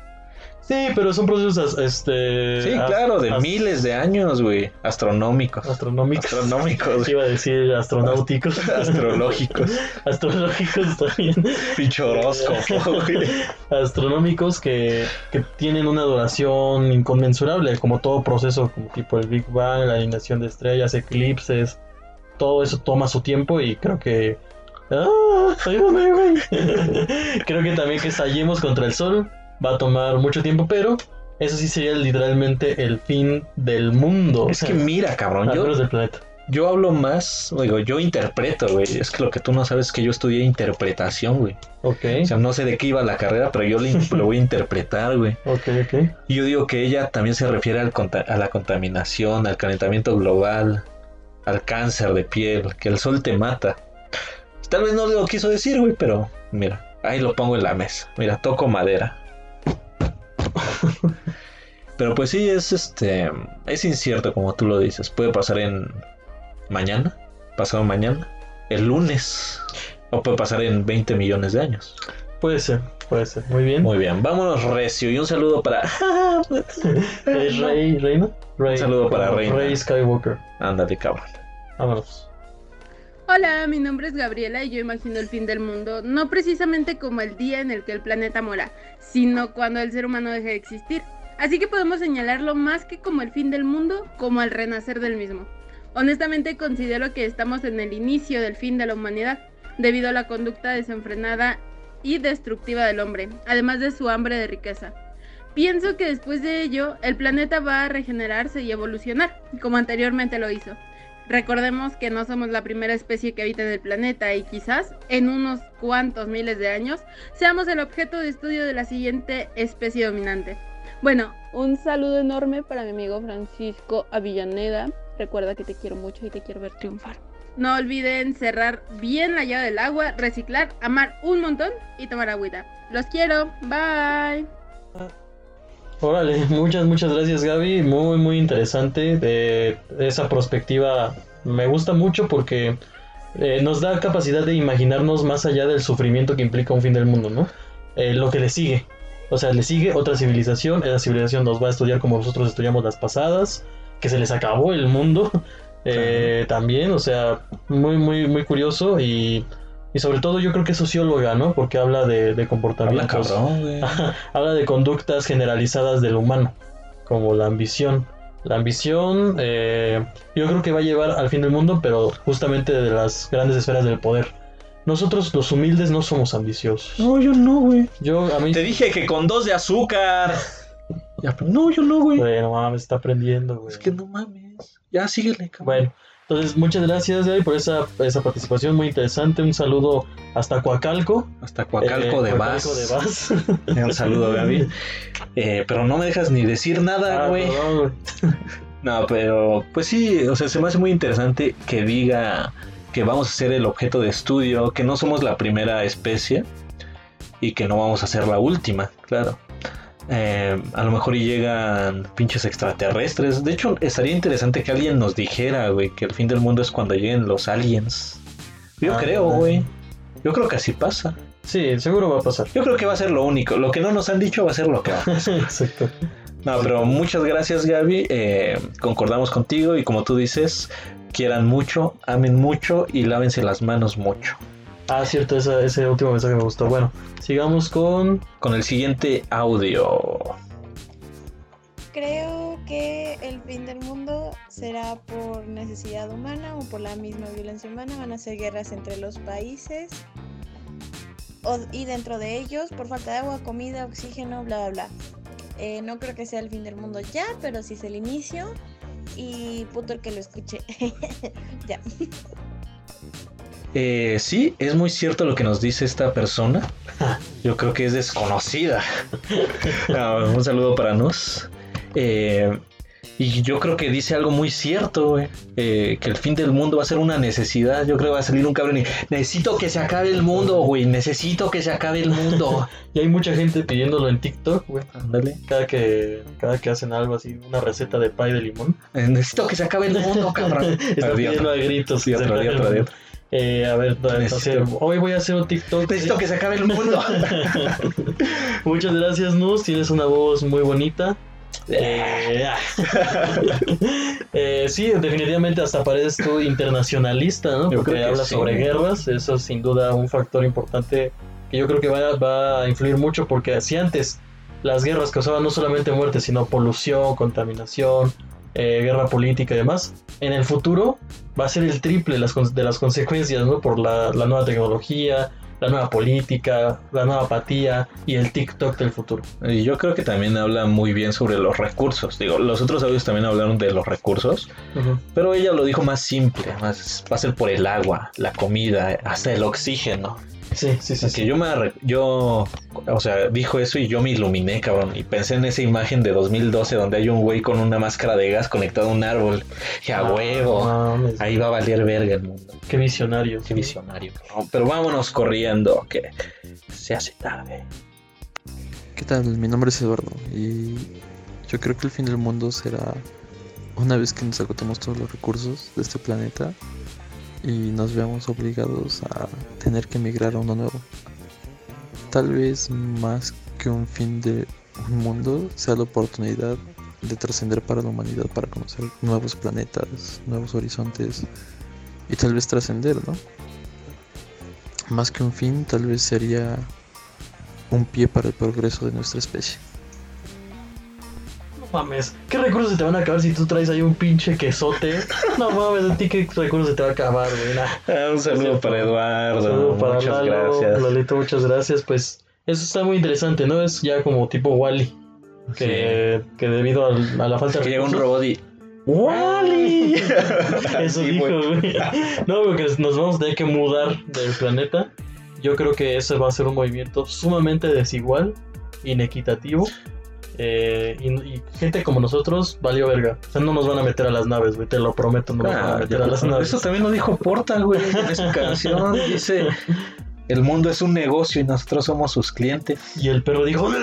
Sí, pero son procesos, este... Sí, claro, de miles de años, güey. Astronómicos. Astronómicos. Astronómicos. Iba a decir astronáuticos. Astrológicos. Astrológicos también. Pinche horóscopo, güey. Astronómicos que, que tienen una duración inconmensurable, como todo proceso, como tipo el Big Bang, la alineación de estrellas, eclipses, todo eso toma su tiempo y creo que... ¡Ah! ¡Ayúdame, güey! creo que también que estallemos contra el Sol va a tomar mucho tiempo, pero eso sí sería literalmente el fin del mundo. Es que mira, cabrón, yo, menos del planeta. yo hablo más, digo, yo interpreto, güey. Es que lo que tú no sabes es que yo estudié interpretación, güey. Ok, O sea, no sé de qué iba la carrera, pero yo lo, voy a interpretar, güey. ok, ok. Y yo digo que ella también se refiere al a la contaminación, al calentamiento global, al cáncer de piel, que el sol te mata. Tal vez no lo quiso decir, güey, pero mira, ahí lo pongo en la mesa. Mira, toco madera. pero pues sí, es este. Es incierto, como tú lo dices. Puede pasar en. Mañana, pasado mañana, el lunes, o puede pasar en 20 millones de años. Puede ser, puede ser. Muy bien. Muy bien, vámonos recio y un saludo para. ¿Es Rey, Reina? Rey, Un saludo para Reina. Rey Skywalker. Ándale, cabrón. Vámonos. Hola, mi nombre es Gabriela y yo imagino el fin del mundo, no precisamente como el día en el que el planeta muera, sino cuando el ser humano deje de existir. Así que podemos señalarlo más que como el fin del mundo, como el renacer del mismo. Honestamente considero que estamos en el inicio del fin de la humanidad, debido a la conducta desenfrenada y destructiva del hombre, además de su hambre de riqueza. Pienso que después de ello, el planeta va a regenerarse y evolucionar, como anteriormente lo hizo. Recordemos que no somos la primera especie que habita en el planeta y quizás en unos cuantos miles de años seamos el objeto de estudio de la siguiente especie dominante. Bueno, Un saludo enorme para mi amigo Francisco Avillaneda. Recuerda que te quiero mucho y te quiero ver triunfar. no olviden cerrar bien la llave del agua, reciclar, amar un montón y tomar agüita. Los quiero, bye. Órale, muchas, muchas gracias Gaby. Muy, muy interesante. De esa perspectiva me gusta mucho porque eh, nos da capacidad de imaginarnos más allá del sufrimiento que implica un fin del mundo, ¿no? Eh, lo que le sigue. O sea, le sigue otra civilización. Esa civilización nos va a estudiar como nosotros estudiamos las pasadas. Que se les acabó el mundo. Eh, También, o sea, muy, muy, muy curioso. Y, y sobre todo yo creo que es socióloga, ¿no? Porque habla de, de Habla comportamientos. cabrón, güey. Habla de conductas generalizadas del humano, como la ambición. La ambición, eh, yo creo que va a llevar al fin del mundo, pero justamente de las grandes esferas del poder. Nosotros, los humildes, no somos ambiciosos. No, yo no, güey. Yo, a mí. Te dije que con dos de azúcar. Ya, pero no, yo no, güey. Bueno, mames, está aprendiendo, güey. Es que no mames. Ya síguele, cabrón. Bueno, entonces muchas gracias, Gaby, por esa, esa participación muy interesante. Un saludo hasta Coacalco. Hasta Coacalco Eh, de Vaz. Un saludo, Gaby. Eh, pero no me dejas ni decir nada, Ah, güey. perdón, güey. No, pero pues sí, o sea, se me hace muy interesante que diga que vamos a ser el objeto de estudio, que no somos la primera especie y que no vamos a ser la última, claro. Eh, a lo mejor y llegan pinches extraterrestres. De hecho, estaría interesante que alguien nos dijera, güey, que el fin del mundo es cuando lleguen los aliens. Yo Ah, creo, güey. Yo creo que así pasa. Sí, seguro va a pasar. Yo creo que va a ser lo único. Lo que no nos han dicho va a ser lo que va. Exacto. No, pero muchas gracias, Gaby. Eh, concordamos contigo y como tú dices, quieran mucho, amen mucho y lávense las manos mucho. Ah, cierto, esa- ese último mensaje me gustó. Bueno, sigamos con. Con el siguiente audio. Creo que el fin del mundo será por necesidad humana o por la misma violencia humana. Van a ser guerras entre los países o- y dentro de ellos por falta de agua, comida, oxígeno, bla, bla, bla. Eh, no creo que sea el fin del mundo ya, pero sí es el inicio. Y puto el que lo escuche. ya. Eh, sí, es muy cierto lo que nos dice esta persona. Yo creo que es desconocida. Ah, un saludo para nos. Eh, y yo creo que dice algo muy cierto, güey. Eh, que el fin del mundo va a ser una necesidad. Yo creo que va a salir un cabrón y necesito que se acabe el mundo, güey. Necesito que se acabe el mundo. Y hay mucha gente pidiéndolo en TikTok, güey. Ándale. Cada que, cada que hacen algo así, una receta de pie de limón. Eh, Necesito que se acabe el mundo, cabrón. Pidiendo a gritos. Eh, a ver, entonces, hoy voy a hacer un TikTok. Necesito que se acabe el mundo. Muchas gracias, Nus. Tienes una voz muy bonita. Eh, eh, sí, definitivamente hasta pareces tú internacionalista, ¿no? Yo Porque hablas sí. sobre guerras. Eso es sin duda un factor importante que yo creo que va, va a influir mucho porque si antes las guerras causaban no solamente muerte, sino polución, contaminación, eh, guerra política y demás, en el futuro va a ser el triple las de las consecuencias, ¿no? Por la, la nueva tecnología, la nueva política, la nueva apatía y el TikTok del futuro. Y yo creo que también habla muy bien sobre los recursos. Digo, los otros audios también hablaron de los recursos, pero ella lo dijo más simple, más va a ser por el agua, la comida, hasta el oxígeno. Sí, sí, sí. Que yo me, arre- yo, o sea, dijo eso y yo me iluminé, cabrón. Y pensé en esa imagen de 2012 donde hay un güey con una máscara de gas conectado a un árbol. Y a huevo. mames. Ahí va a valer verga el mundo. Qué visionario. Qué visionario. cabrón. Pero vámonos corriendo, que se hace tarde. ¿Qué tal? Mi nombre es Eduardo y yo creo que el fin del mundo será una vez que nos agotemos todos los recursos de este planeta y nos veamos obligados a tener que emigrar a uno nuevo. Tal vez más que un fin de un mundo sea la oportunidad de trascender para la humanidad, para conocer nuevos planetas, nuevos horizontes y tal vez trascender, ¿no? Más que un fin, tal vez sería un pie para el progreso de nuestra especie. Mames, ¿qué recursos se te van a acabar si tú traes ahí un pinche quesote? No mames, a ti qué recursos se te va a acabar, güey. Ah, un saludo para Eduardo. Un saludo para Muchas Lalo, gracias. Lalito, muchas gracias. Pues eso está muy interesante, ¿no? Es ya como tipo Wally. Que, que debido al- a la falta Que de llega un robot y. ¡Wally! Eso Sí, dijo, güey. No, porque nos vamos a tener que mudar del planeta. Yo creo que ese va a ser un movimiento sumamente desigual, inequitativo. Eh, y, y gente como nosotros valió verga. O sea, no nos van a meter a las naves, güey. Te lo prometo, no nos van a Ah, meter a las naves. eso también lo dijo Porta, güey, en su canción. Dice: El mundo es un negocio y nosotros somos sus clientes. Y el perro dijo: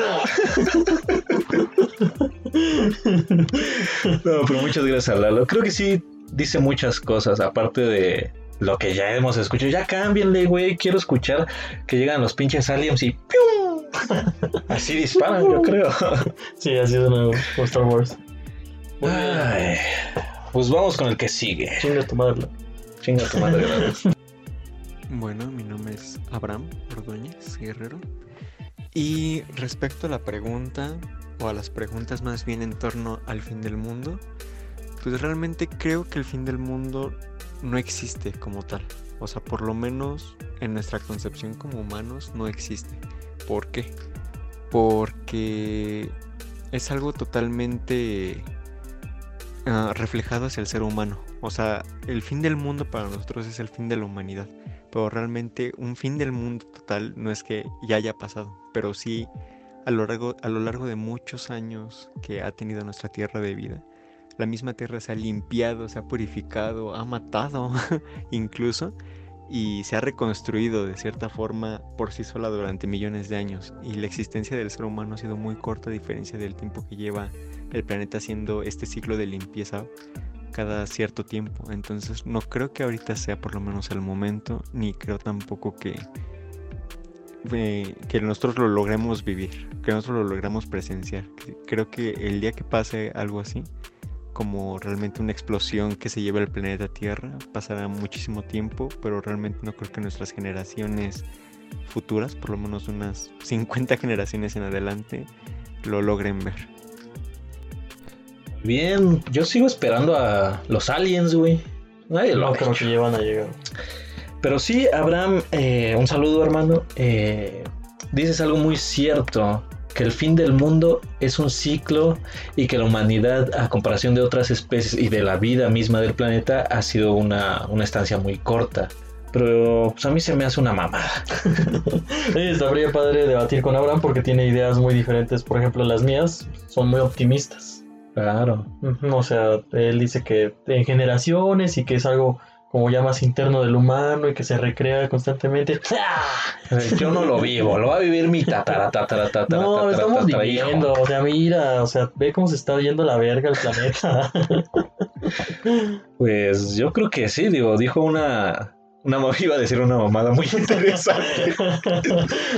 No, pero muchas gracias a Lalo. Creo que sí dice muchas cosas, aparte de lo que ya hemos escuchado. Ya cámbienle, güey. Quiero escuchar que llegan los pinches aliens y ¡pium! Así disparan, yo creo. Sí, así de nuevo, como Star Wars. Ay, pues vamos con el que sigue. Chinga tu madre. Chinga tu madre. Bueno, mi nombre es Abraham Ordóñez Guerrero. Y respecto a la pregunta, o a las preguntas más bien en torno al fin del mundo, pues realmente creo que el fin del mundo no existe como tal. O sea, por lo menos en nuestra concepción como humanos no existe. ¿Por qué? Porque es algo totalmente ah, reflejado hacia el ser humano. O sea, el fin del mundo para nosotros es el fin de la humanidad. Pero realmente un fin del mundo total no es que ya haya pasado, pero sí a lo largo, a lo largo de muchos años que ha tenido nuestra tierra de vida. La misma tierra se ha limpiado, se ha purificado, ha matado incluso y se ha reconstruido de cierta forma por sí sola durante millones de años. Y la existencia del ser humano ha sido muy corta a diferencia del tiempo que lleva el planeta haciendo este ciclo de limpieza cada cierto tiempo. Entonces no creo que ahorita sea por lo menos el momento, ni creo tampoco que, eh, que nosotros lo logremos vivir, que nosotros lo logremos presenciar. Creo que el día que pase algo así, como realmente una explosión que se lleve el planeta Tierra, pasará muchísimo tiempo, pero realmente no creo que nuestras generaciones futuras, por lo menos unas 50 generaciones en adelante, lo logren ver. Bien, yo sigo esperando a los aliens, güey. Nadie lo No ha creo hecho. que llevan a llegar. Pero sí, Abraham, eh, un saludo hermano. Eh, dices algo muy cierto, que el fin del mundo es un ciclo y que la humanidad, a comparación de otras especies y de la vida misma del planeta, ha sido una, una estancia muy corta. Pero pues, a mí se me hace una mamada. Sí, estaría padre debatir con Abraham porque tiene ideas muy diferentes. Por ejemplo, las mías son muy optimistas. Claro. O sea, él dice que en generaciones y que es algo como ya más interno del humano y que se recrea constantemente. Yo no lo vivo, lo va a vivir mi tatara, tatara, tatara, No, lo estamos viviendo. O sea, mira, o sea, ve cómo se está yendo la verga el planeta. Pues yo creo que sí, digo, dijo una, una iba a decir una mamada muy interesante.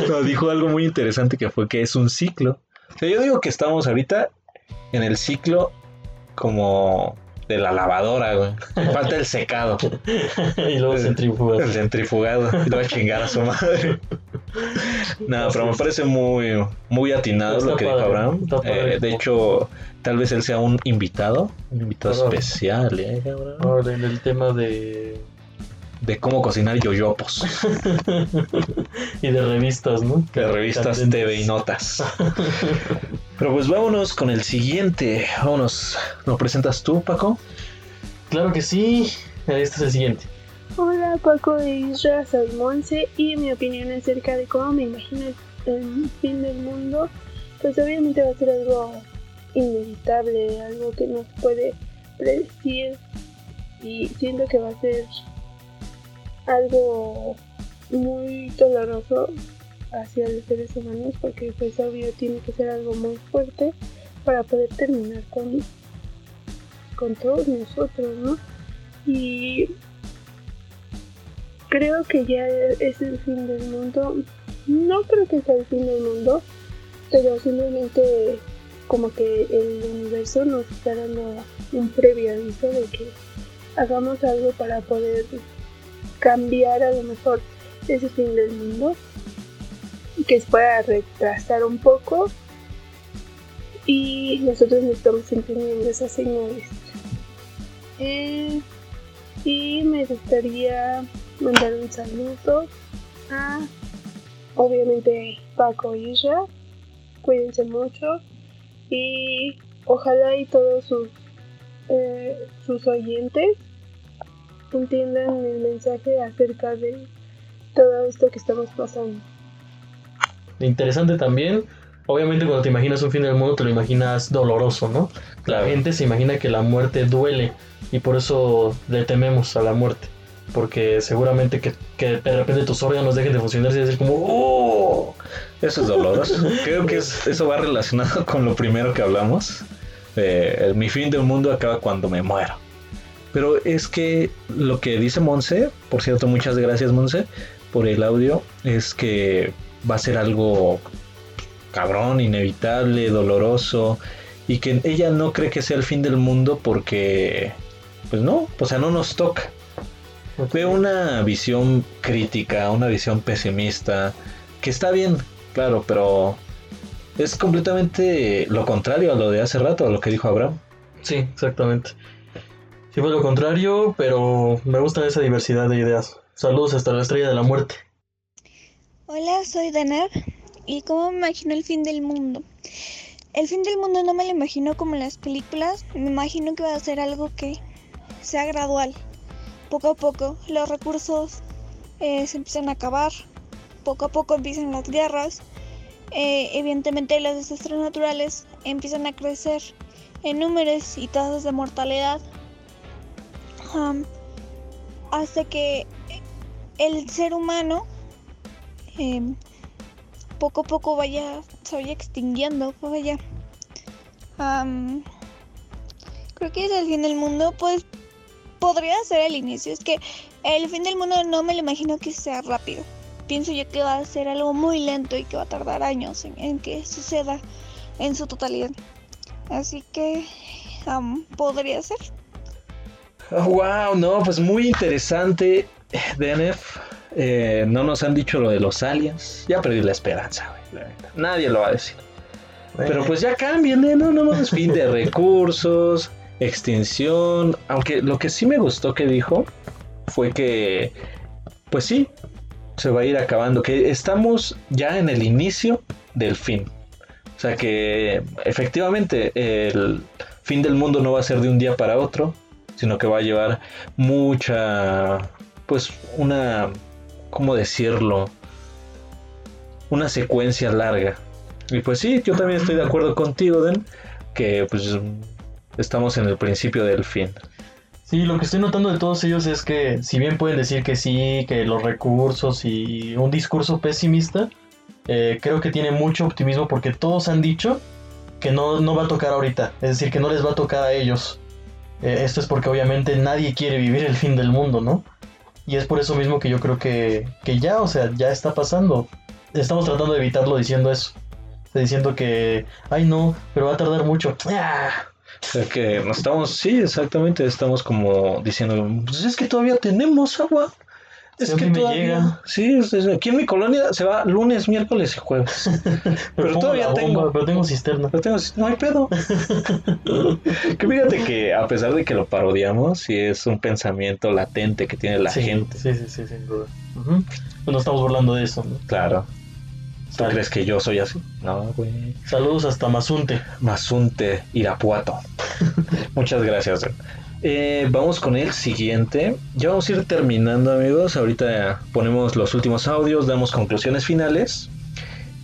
No, dijo algo muy interesante que fue que es un ciclo. O sea, yo digo que estamos ahorita en el ciclo como de la lavadora, güey. Falta el secado. y luego centrifugas. El centrifugado. Y lo va a chingar a su madre. No, pero me parece muy, muy atinado Está lo que dijo Abraham. Eh, de hecho, tal vez él sea un invitado. Un invitado especial, ¿eh, cabrón? Ahora, en el tema de, de cómo cocinar yoyopos. y de revistas, ¿no? De revistas TV y notas. Pero pues vámonos con el siguiente. Vámonos. ¿Lo presentas tú, Paco? Claro que sí. Este es el siguiente. Hola Paco de Isra, soy Monse y mi opinión acerca de cómo me imagino el fin del mundo, pues obviamente va a ser algo inevitable, algo que no puede predecir y siento que va a ser algo muy doloroso hacia los seres humanos porque pues obvio tiene que ser algo muy fuerte para poder terminar con, con todos nosotros, ¿no? Y creo que ya es el fin del mundo. No creo que sea el fin del mundo, pero simplemente como que el universo nos está dando un previo aviso de que hagamos algo para poder cambiar a lo mejor ese fin del mundo que se pueda retrasar un poco. Y nosotros estamos entendiendo esas señales eh, y me gustaría mandar un saludo a obviamente Paco y Isra. Cuídense mucho. Y ojalá y todos sus eh, sus oyentes entiendan el mensaje acerca de todo esto que estamos pasando. Interesante también, obviamente cuando te imaginas un fin del mundo te lo imaginas doloroso, ¿no? La gente se imagina que la muerte duele y por eso le tememos a la muerte. Porque seguramente que, que de repente tus órganos dejen de funcionar y decir como ¡Oh! Eso es doloroso. Creo que es- eso va relacionado con lo primero que hablamos. Eh, mi fin del mundo acaba cuando me muero. Pero es que lo que dice Monse, por cierto, muchas gracias Monse por el audio, es que va a ser algo cabrón, inevitable, doloroso, y que ella no cree que sea el fin del mundo porque, pues no, o sea, no nos toca. Veo una visión crítica, una visión pesimista, que está bien, claro, pero es completamente lo contrario a lo de hace rato, a lo que dijo Abraham. Sí, exactamente. Sí, fue lo contrario, pero me gusta esa diversidad de ideas. Saludos hasta la estrella de la muerte. Hola, soy Danar y cómo me imagino el fin del mundo. El fin del mundo no me lo imagino como en las películas, me imagino que va a ser algo que sea gradual. Poco a poco los recursos eh, se empiezan a acabar, poco a poco empiezan las guerras, eh, evidentemente los desastres naturales empiezan a crecer en números y tasas de mortalidad, Am, hasta que el ser humano em, poco a poco vaya, se vaya extinguiendo, vaya. Am, creo que es el fin del mundo, pues podría ser el inicio. Es que el fin del mundo no me lo imagino que sea rápido. Pienso yo que va a ser algo muy lento y que va a tardar años en, que suceda en su totalidad. Así que podría ser. wow, no, pues muy interesante, DNF. Eh, no nos han dicho lo de los aliens. Ya perdí la esperanza, güey. la. Nadie lo va a decir. Pero pues ya cambien, ¿eh? no, no, no, es fin de recursos, extinción. Aunque lo que sí me gustó que dijo fue que, pues sí, se va a ir acabando. Que estamos ya en el inicio del fin. O sea que efectivamente el fin del mundo no va a ser de un día para otro, sino que va a llevar mucha, pues una, ¿cómo decirlo? Una secuencia larga. Y pues sí, yo también estoy de acuerdo contigo, Den, que pues estamos en el principio del fin. Sí, lo que estoy notando de todos ellos es que si bien pueden decir que sí, que los recursos y un discurso pesimista, eh, creo que tiene mucho optimismo porque todos han dicho que no, no va a tocar ahorita, es decir, que no les va a tocar a ellos. Eh, esto es porque obviamente nadie quiere vivir el fin del mundo, ¿no? Y es por eso mismo que yo creo que, que ya, o sea, ya está pasando. Estamos tratando de evitarlo diciendo eso. Diciendo que, ay no, pero va a tardar mucho. ¡Ah! O sea que estamos, sí, exactamente, estamos como diciendo, pues es que todavía tenemos agua. Es que todavía- llega. Sí, aquí en mi colonia se va lunes, miércoles y jueves. Pero, todavía bomba, tengo. Pero tengo cisterna. Pero tengo, no hay pedo. que fíjate que a pesar de que lo parodiamos, sí es un pensamiento latente que tiene la Sí, gente. Sí, sí, sí, sin duda. Pues no estamos burlando de eso, ¿no? Claro. ¿Tú crees que yo soy así? No, güey. Saludos hasta Mazunte. Mazunte, Irapuato. Muchas gracias. Eh, vamos con el siguiente. Ya vamos a ir terminando, amigos. Ahorita ponemos los últimos audios, damos conclusiones finales.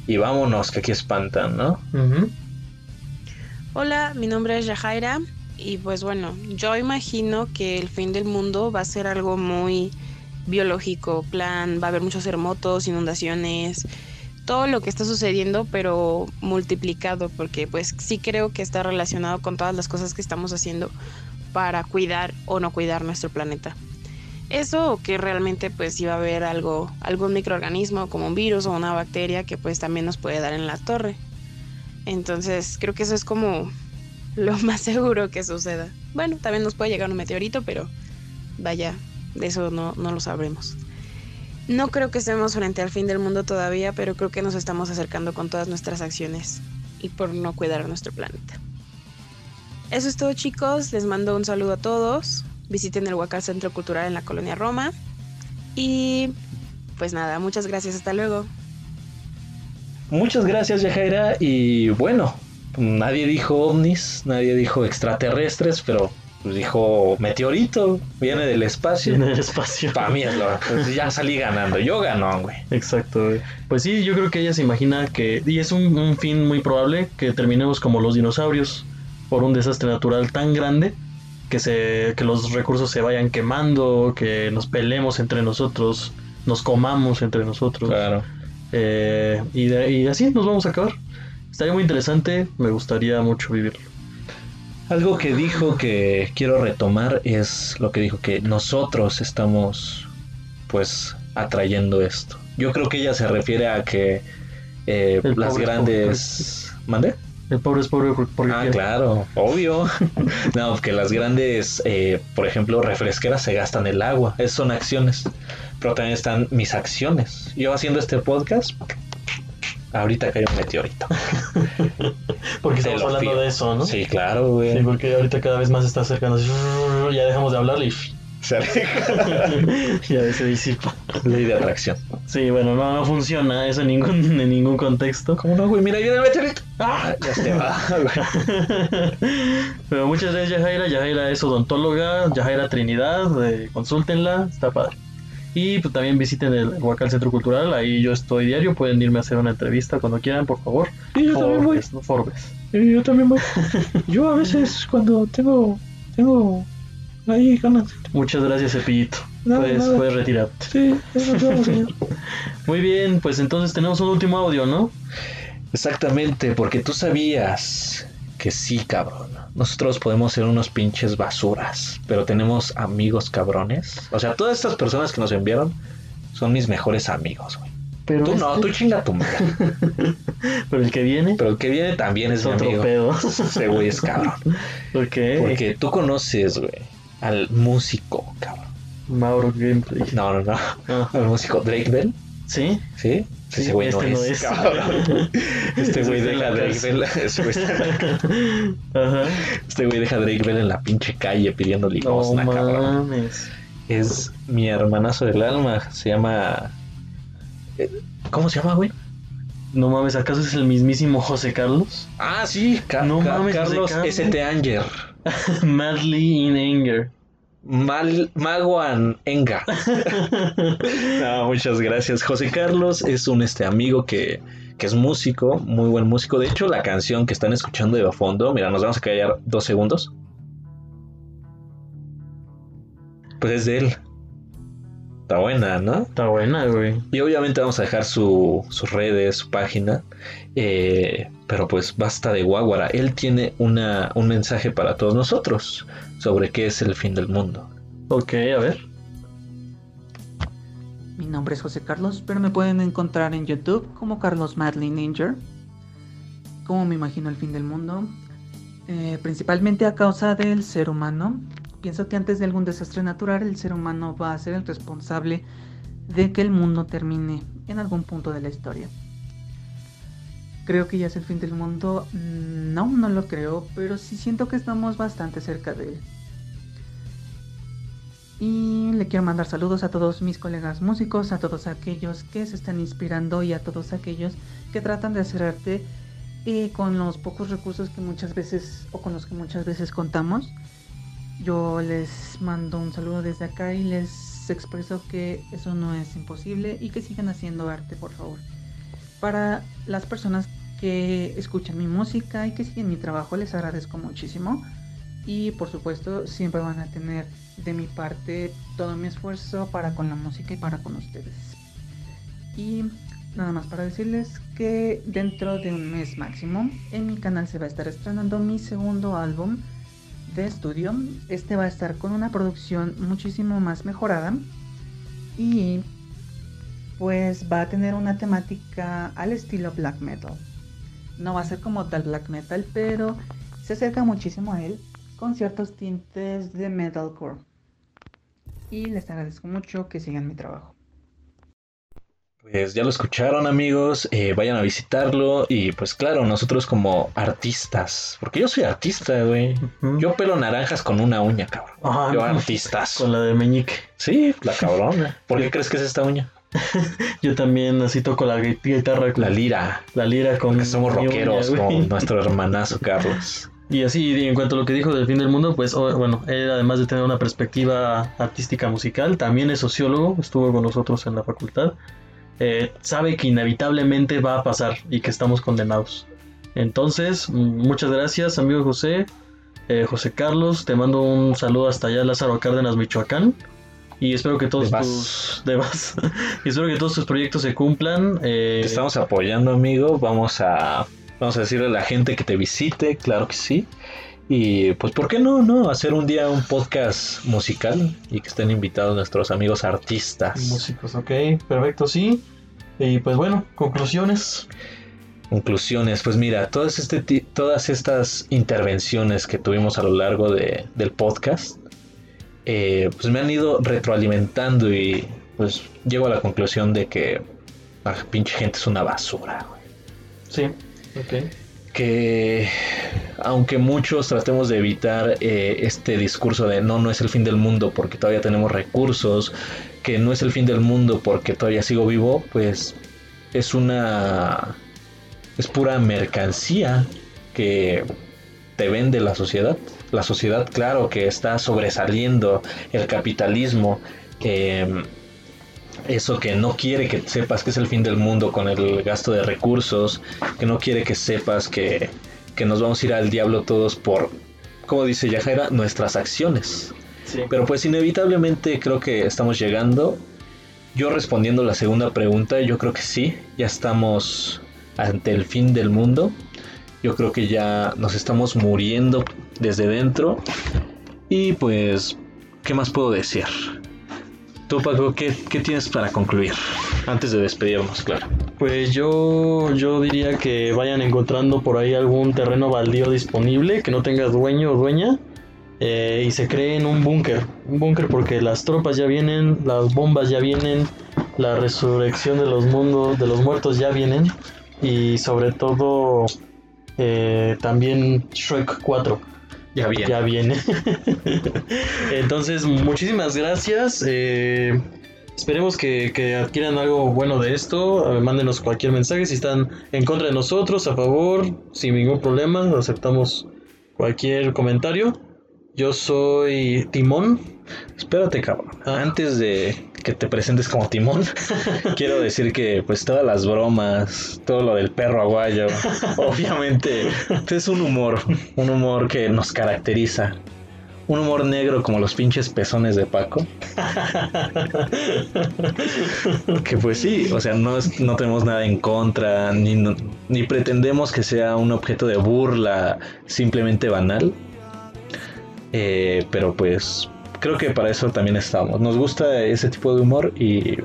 Y vámonos, que aquí espantan, ¿no? Hola, mi nombre es Yajaira y pues bueno, yo imagino que el fin del mundo va a ser algo muy biológico, plan, va a haber muchos terremotos, inundaciones, todo lo que está sucediendo, pero multiplicado, porque pues sí creo que está relacionado con todas las cosas que estamos haciendo para cuidar o no cuidar nuestro planeta. Eso que realmente pues iba a haber algo, algún microorganismo como un virus o una bacteria que pues también nos puede dar en la torre. Entonces creo que eso es como lo más seguro que suceda. Bueno, también nos puede llegar un meteorito, pero vaya, de eso no, no lo sabremos. No creo que estemos frente al fin del mundo todavía, pero creo que nos estamos acercando con todas nuestras acciones y por no cuidar nuestro planeta. Eso es todo chicos, les mando un saludo a todos. Visiten el Huacal Centro Cultural en la Colonia Roma. Y pues nada, muchas gracias, hasta luego. Muchas gracias, Yajaira. Y bueno, nadie dijo ovnis, nadie dijo extraterrestres, pero pues, dijo meteorito, viene del espacio. Viene del espacio. Para mí es lo. pues, ya salí ganando. Yo ganó, güey. Exacto, güey. Pues sí, yo creo que ella se imagina que, y es un, un fin muy probable, que terminemos como los dinosaurios, por un desastre natural tan grande, que, se, que los recursos se vayan quemando, que nos peleemos entre nosotros, nos comamos entre nosotros. Claro. Eh, y, de- y así nos vamos a acabar. Estaría muy interesante, me gustaría mucho vivirlo. Algo que dijo que quiero retomar es lo que dijo que nosotros estamos pues atrayendo esto. Yo creo que ella se refiere a que eh, las grandes... ¿Mande? El pobre es pobre por- porque Ah, quiere. claro, obvio. no, que las grandes, eh, por ejemplo, refresqueras se gastan el agua. Esas son acciones. Pero también están mis acciones. Yo haciendo este podcast, ahorita cae un meteorito. Porque estamos hablando fío. de eso, ¿no? Sí, claro, güey. Sí, porque ahorita cada vez más se está acercando. así, Ya dejamos de hablarle y Se ya se disipa. Ley de atracción. Sí, bueno, no, no funciona eso en ningún, en ningún contexto. ¿Cómo no, güey? Mira, viene el meteorito. Ah, ya se va, Pero muchas gracias, Yajaira. Yajaira es odontóloga. Yajaira Trinidad. eh, consúltenla, está padre. Y pues, también visiten el Huacal Centro Cultural. Ahí yo estoy diario. Pueden irme a hacer una entrevista cuando quieran, por favor. Sí, yo también voy. No Forbes. Y yo también voy. Yo a veces cuando tengo tengo ahí. Muchas gracias, Cepillito. Nada, puedes, nada. puedes retirarte. Sí, eso nos vemos, señor. Muy bien, pues entonces tenemos un último audio, ¿no? Exactamente, porque tú sabías que sí, cabrón. Nosotros podemos ser unos pinches basuras, pero tenemos amigos cabrones. O sea, todas estas personas que nos enviaron son mis mejores amigos, güey. Pero tú no, tú chinga tu madre. Pero el que viene. Pero el que viene también es, Es mi otro amigo. pedo. Ese güey es cabrón. Ok. Porque tú conoces, güey, al músico, cabrón. Mauro Gameplay. No, no, no. Ah. Al músico Drake Bell. ¿Sí? ¿Sí? Sí, Ese güey no, este no es, es. cabrón. Este güey deja a Drake. Bell. güey Ajá. Este güey deja a Drake Bell en la pinche calle pidiendo No limosna, cabrón. mames. Es mi hermanazo del alma. Se llama. eh, ¿Cómo se llama, güey? No mames, ¿acaso es el mismísimo José Carlos? Ah, sí, Ca- No Ca- mames, Carlos. S.T. Anger. Madly in Anger. Mal, Maguan Enga. no, muchas gracias. José Carlos es un este amigo que, que es músico, muy buen músico. De hecho, la canción que están escuchando de fondo, mira, nos vamos a callar dos segundos. Pues es de él. Está buena, ¿no? Está buena, güey. Y obviamente vamos a dejar su, sus redes, su página. eh, pero pues basta de guaguara. Él tiene una, un mensaje para todos nosotros sobre qué es el fin del mundo. Ok, a ver. Mi nombre es José Carlos, pero me pueden encontrar en YouTube como Carlos Madly Ninja. ¿Cómo me imagino el fin del mundo? Eh, principalmente a causa del ser humano. Pienso que antes de algún desastre natural, el ser humano va a ser el responsable de que el mundo termine en algún punto de la historia. Creo que ya es el fin del mundo. No, no lo creo, pero sí siento que estamos bastante cerca de él. Y le quiero mandar saludos a todos mis colegas músicos, a todos aquellos que se están inspirando y a todos aquellos que tratan de hacer arte eh, con los pocos recursos que muchas veces o con los que muchas veces contamos. Yo les mando un saludo desde acá y les expreso que eso no es imposible y que sigan haciendo arte, por favor. Para las personas que escuchan mi música y que siguen mi trabajo, les agradezco muchísimo. Y por supuesto, siempre van a tener de mi parte todo mi esfuerzo para con la música y para con ustedes. Y nada más para decirles que dentro de un mes máximo en mi canal se va a estar estrenando mi segundo álbum de estudio. Este va a estar con una producción muchísimo más mejorada y pues va a tener una temática al estilo black metal. No va a ser como tal black metal, pero se acerca muchísimo a él con ciertos tintes de metalcore. Y les agradezco mucho que sigan mi trabajo. Pues ya lo escucharon amigos, eh, vayan a visitarlo y pues claro, nosotros como artistas, porque yo soy artista, güey. Yo pelo naranjas con una uña, cabrón. Ah, yo no. artistas. Con la de meñique. Sí, la cabrona. ¿Por qué crees que es esta uña? Yo también así toco la gui- guitarra. La lira. La lira con Porque somos uña, rockeros güey. como nuestro hermanazo Carlos. Y así, y en cuanto a lo que dijo del fin del mundo, pues bueno, él además de tener una perspectiva artística musical, también es sociólogo, estuvo con nosotros en la facultad, eh, sabe que inevitablemente va a pasar y que estamos condenados. Entonces, muchas gracias, amigo José, eh, José Carlos, te mando un saludo hasta allá, Lázaro Cárdenas, Michoacán. Y espero que todos De tus de Vaz. y espero que todos tus proyectos se cumplan. eh, Te estamos apoyando, amigo. Vamos a, vamos a decirle a la gente que te visite, claro que sí. Y pues, ¿por qué no, no? Hacer un día un podcast musical y que estén invitados nuestros amigos artistas. Músicos, ok, perfecto, sí. Y pues bueno, conclusiones. Conclusiones, pues mira, todas, este, ti- todas estas intervenciones que tuvimos a lo largo de- del podcast, eh, pues me han ido retroalimentando y pues llego a la conclusión de que la pinche gente es una basura. güey. Sí, ok. que aunque muchos tratemos de evitar eh, este discurso de no, no es el fin del mundo porque todavía tenemos recursos, que no es el fin del mundo porque todavía sigo vivo, pues es una... es pura mercancía que te vende la sociedad. La sociedad, claro, que está sobresaliendo el capitalismo. eh, eso que no quiere que sepas que es el fin del mundo con el gasto de recursos, que no quiere que sepas que, que nos vamos a ir al diablo todos por, como dice Yajaira, nuestras acciones. Sí. Pero pues inevitablemente creo que estamos llegando. Yo respondiendo la segunda pregunta, yo creo que sí, ya estamos ante el fin del mundo. Yo creo que ya nos estamos muriendo desde dentro. Y pues, ¿qué más puedo decir? Tú, Paco, ¿qué, qué tienes para concluir? Antes de despedirnos, claro. Pues yo, yo diría que vayan encontrando por ahí algún terreno baldío disponible que no tenga dueño o dueña eh, y se creen un búnker. Un búnker porque las tropas ya vienen, las bombas ya vienen, la resurrección de los mundos, de los muertos ya vienen y sobre todo eh, también Shrek 4. Ya viene. Ya viene. Entonces, muchísimas gracias. eh, esperemos que, que adquieran algo bueno de esto. eh, mándenos cualquier mensaje si están en contra de nosotros, a favor, sin ningún problema. Aceptamos cualquier comentario. Yo soy Timón. Espérate, cabrón. Antes de que te presentes como Timón, quiero decir que pues todas las bromas, todo lo del perro aguayo, obviamente es un humor, un humor que nos caracteriza. Un humor negro como los pinches pezones de Paco. que pues sí, o sea, no, es- no tenemos nada en contra, ni, no- ni pretendemos que sea un objeto de burla simplemente banal. Eh, pero pues creo que para eso también estamos. Nos gusta ese tipo de humor y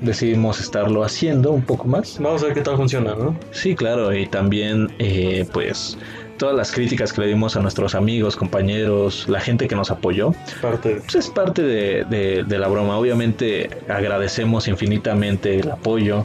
decidimos estarlo haciendo un poco más. Vamos a ver qué tal funciona, ¿no? Sí, claro, y también eh, pues todas las críticas que le dimos a nuestros amigos, compañeros, la gente que nos apoyó, Parte. pues es parte de, de- de la broma. Obviamente agradecemos infinitamente el apoyo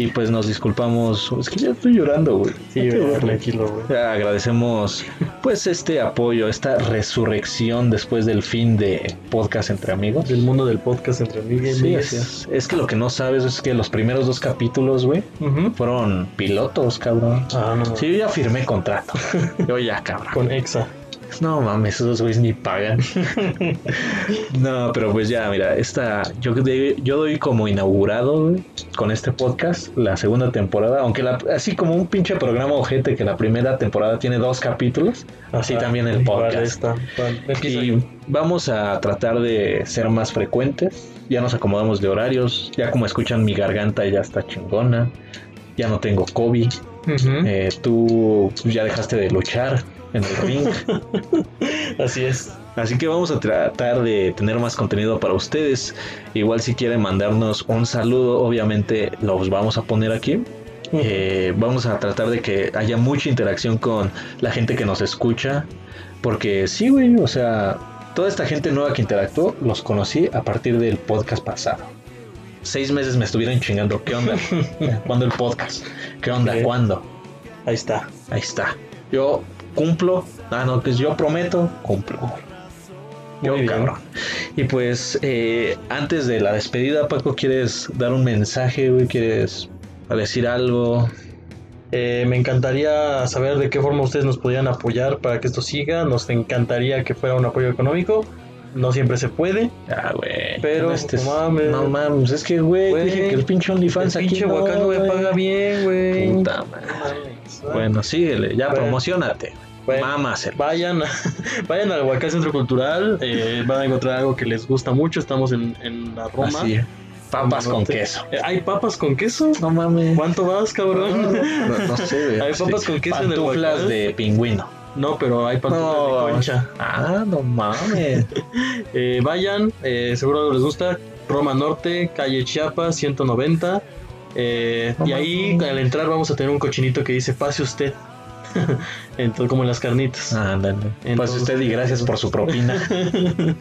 y pues nos disculpamos. Es que ya estoy llorando, güey. Sí, güey, tranquilo, güey. Agradecemos pues este apoyo, esta resurrección después del fin de podcast entre amigos. Del mundo del podcast entre amigos. Sí, es. Es que lo que no sabes es que los primeros dos capítulos, güey, fueron pilotos, cabrón. Ah, no. Sí, yo ya firmé contrato. Yo ya, cabrón. Con Exa. No mames, esos güeyes ni pagan. no, pero pues ya, mira, esta, yo, yo doy como inaugurado güey, con este podcast la segunda temporada, aunque la- así como un pinche programa ojete que la primera temporada tiene dos capítulos, así Ajá, también el podcast. Y vamos a tratar de ser más frecuentes. Ya nos acomodamos de horarios. Ya como escuchan mi garganta ya está chingona. Ya no tengo COVID. Eh, tú ya dejaste de luchar en el ring. Así es. Así que vamos a tratar de tener más contenido para ustedes. Igual si quieren mandarnos un saludo, obviamente los vamos a poner aquí. Eh, vamos a tratar de que haya mucha interacción con la gente que nos escucha. Porque sí, güey, o sea, toda esta gente nueva que interactuó, los conocí a partir del podcast pasado. Seis meses me estuvieron chingando. ¿Qué onda? ¿Cuándo el podcast? ¿Qué onda? ¿Cuándo? Ahí está. Ahí está. Yo cumplo. Ah, no, pues yo prometo, cumplo. Yo, cabrón. Y pues, eh, antes de la despedida, Paco, ¿quieres dar un mensaje, güey? ¿Quieres decir algo? Eh, me encantaría saber de qué forma ustedes nos podrían apoyar para que esto siga. Nos encantaría que fuera un apoyo económico. No siempre se puede. Ah, güey. Pero, no, estés- mames. no mames, es que, güey, dije que el pinche OnlyFans el aquí pinche no, Huacán güey. paga bien, güey. Puta madre. Bueno, síguele, ya Bueno. promocionate. Bueno, Mámaselo. Vayan, vayan al Huacán Centro Cultural. eh, van a encontrar algo que les gusta mucho. Estamos en, en la Roma. Así, papas con queso. Eh, ¿Hay papas con queso? No mames. ¿Cuánto vas, cabrón? No, no sé. Hay papas Sí. con queso en el de pingüino. No, pero hay pantuflas No. de concha. Ah, no mames. Eh, vayan, eh, seguro les gusta. Roma Norte, calle Chiapas, 190. Eh, y ahí mames. al entrar vamos a tener un cochinito que dice pase usted. Entonces, como en las carnitas. Entonces- usted y gracias por su propina.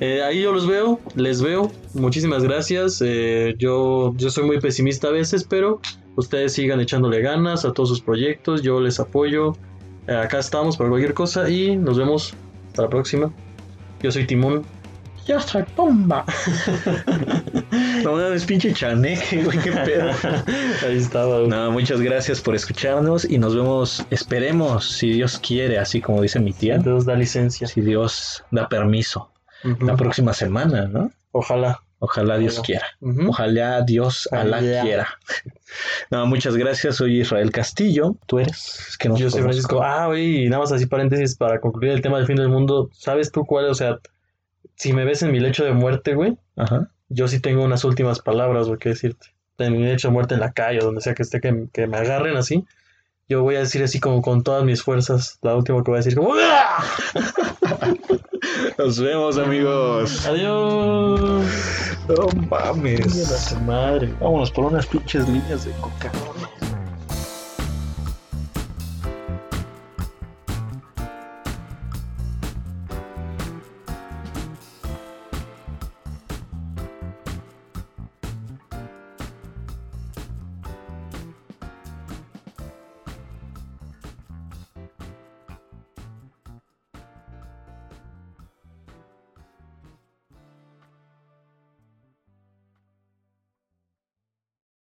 Eh, ahí yo los veo, les veo. Muchísimas gracias. Eh, yo, yo soy muy pesimista a veces, pero ustedes sigan echándole ganas a todos sus proyectos. Yo les apoyo. Eh, acá estamos para cualquier cosa y nos vemos hasta la próxima. Yo soy Timón. Yo soy bomba. No mames, pinche chaneque, güey, qué pedo. Ahí estaba. güey. No, muchas gracias por escucharnos y nos vemos, esperemos, si Dios quiere, así como dice mi tía, Dios da licencia. si Dios da permiso, Ujú. la próxima semana, ¿no? Ojalá. Ojalá Dios Ojalá. quiera. Ujú. Ojalá Dios Alá quiera. No, muchas gracias. Soy Israel Castillo. Tú eres. Es que no Yo soy conozco. Francisco. Ah, güey, y nada más así paréntesis para concluir el tema del fin del mundo. ¿Sabes tú cuál? O sea, si me ves en mi lecho de muerte, güey, Ajá. yo sí tengo unas últimas palabras, güey, que decirte. En mi lecho de muerte en la calle o donde sea que esté, que, que me agarren así. Yo voy a decir así como con todas mis fuerzas. La última que voy a decir como... "¡Ah!". Nos vemos, amigos. Adiós. No mames. A su madre. Vámonos por unas pinches líneas de coca.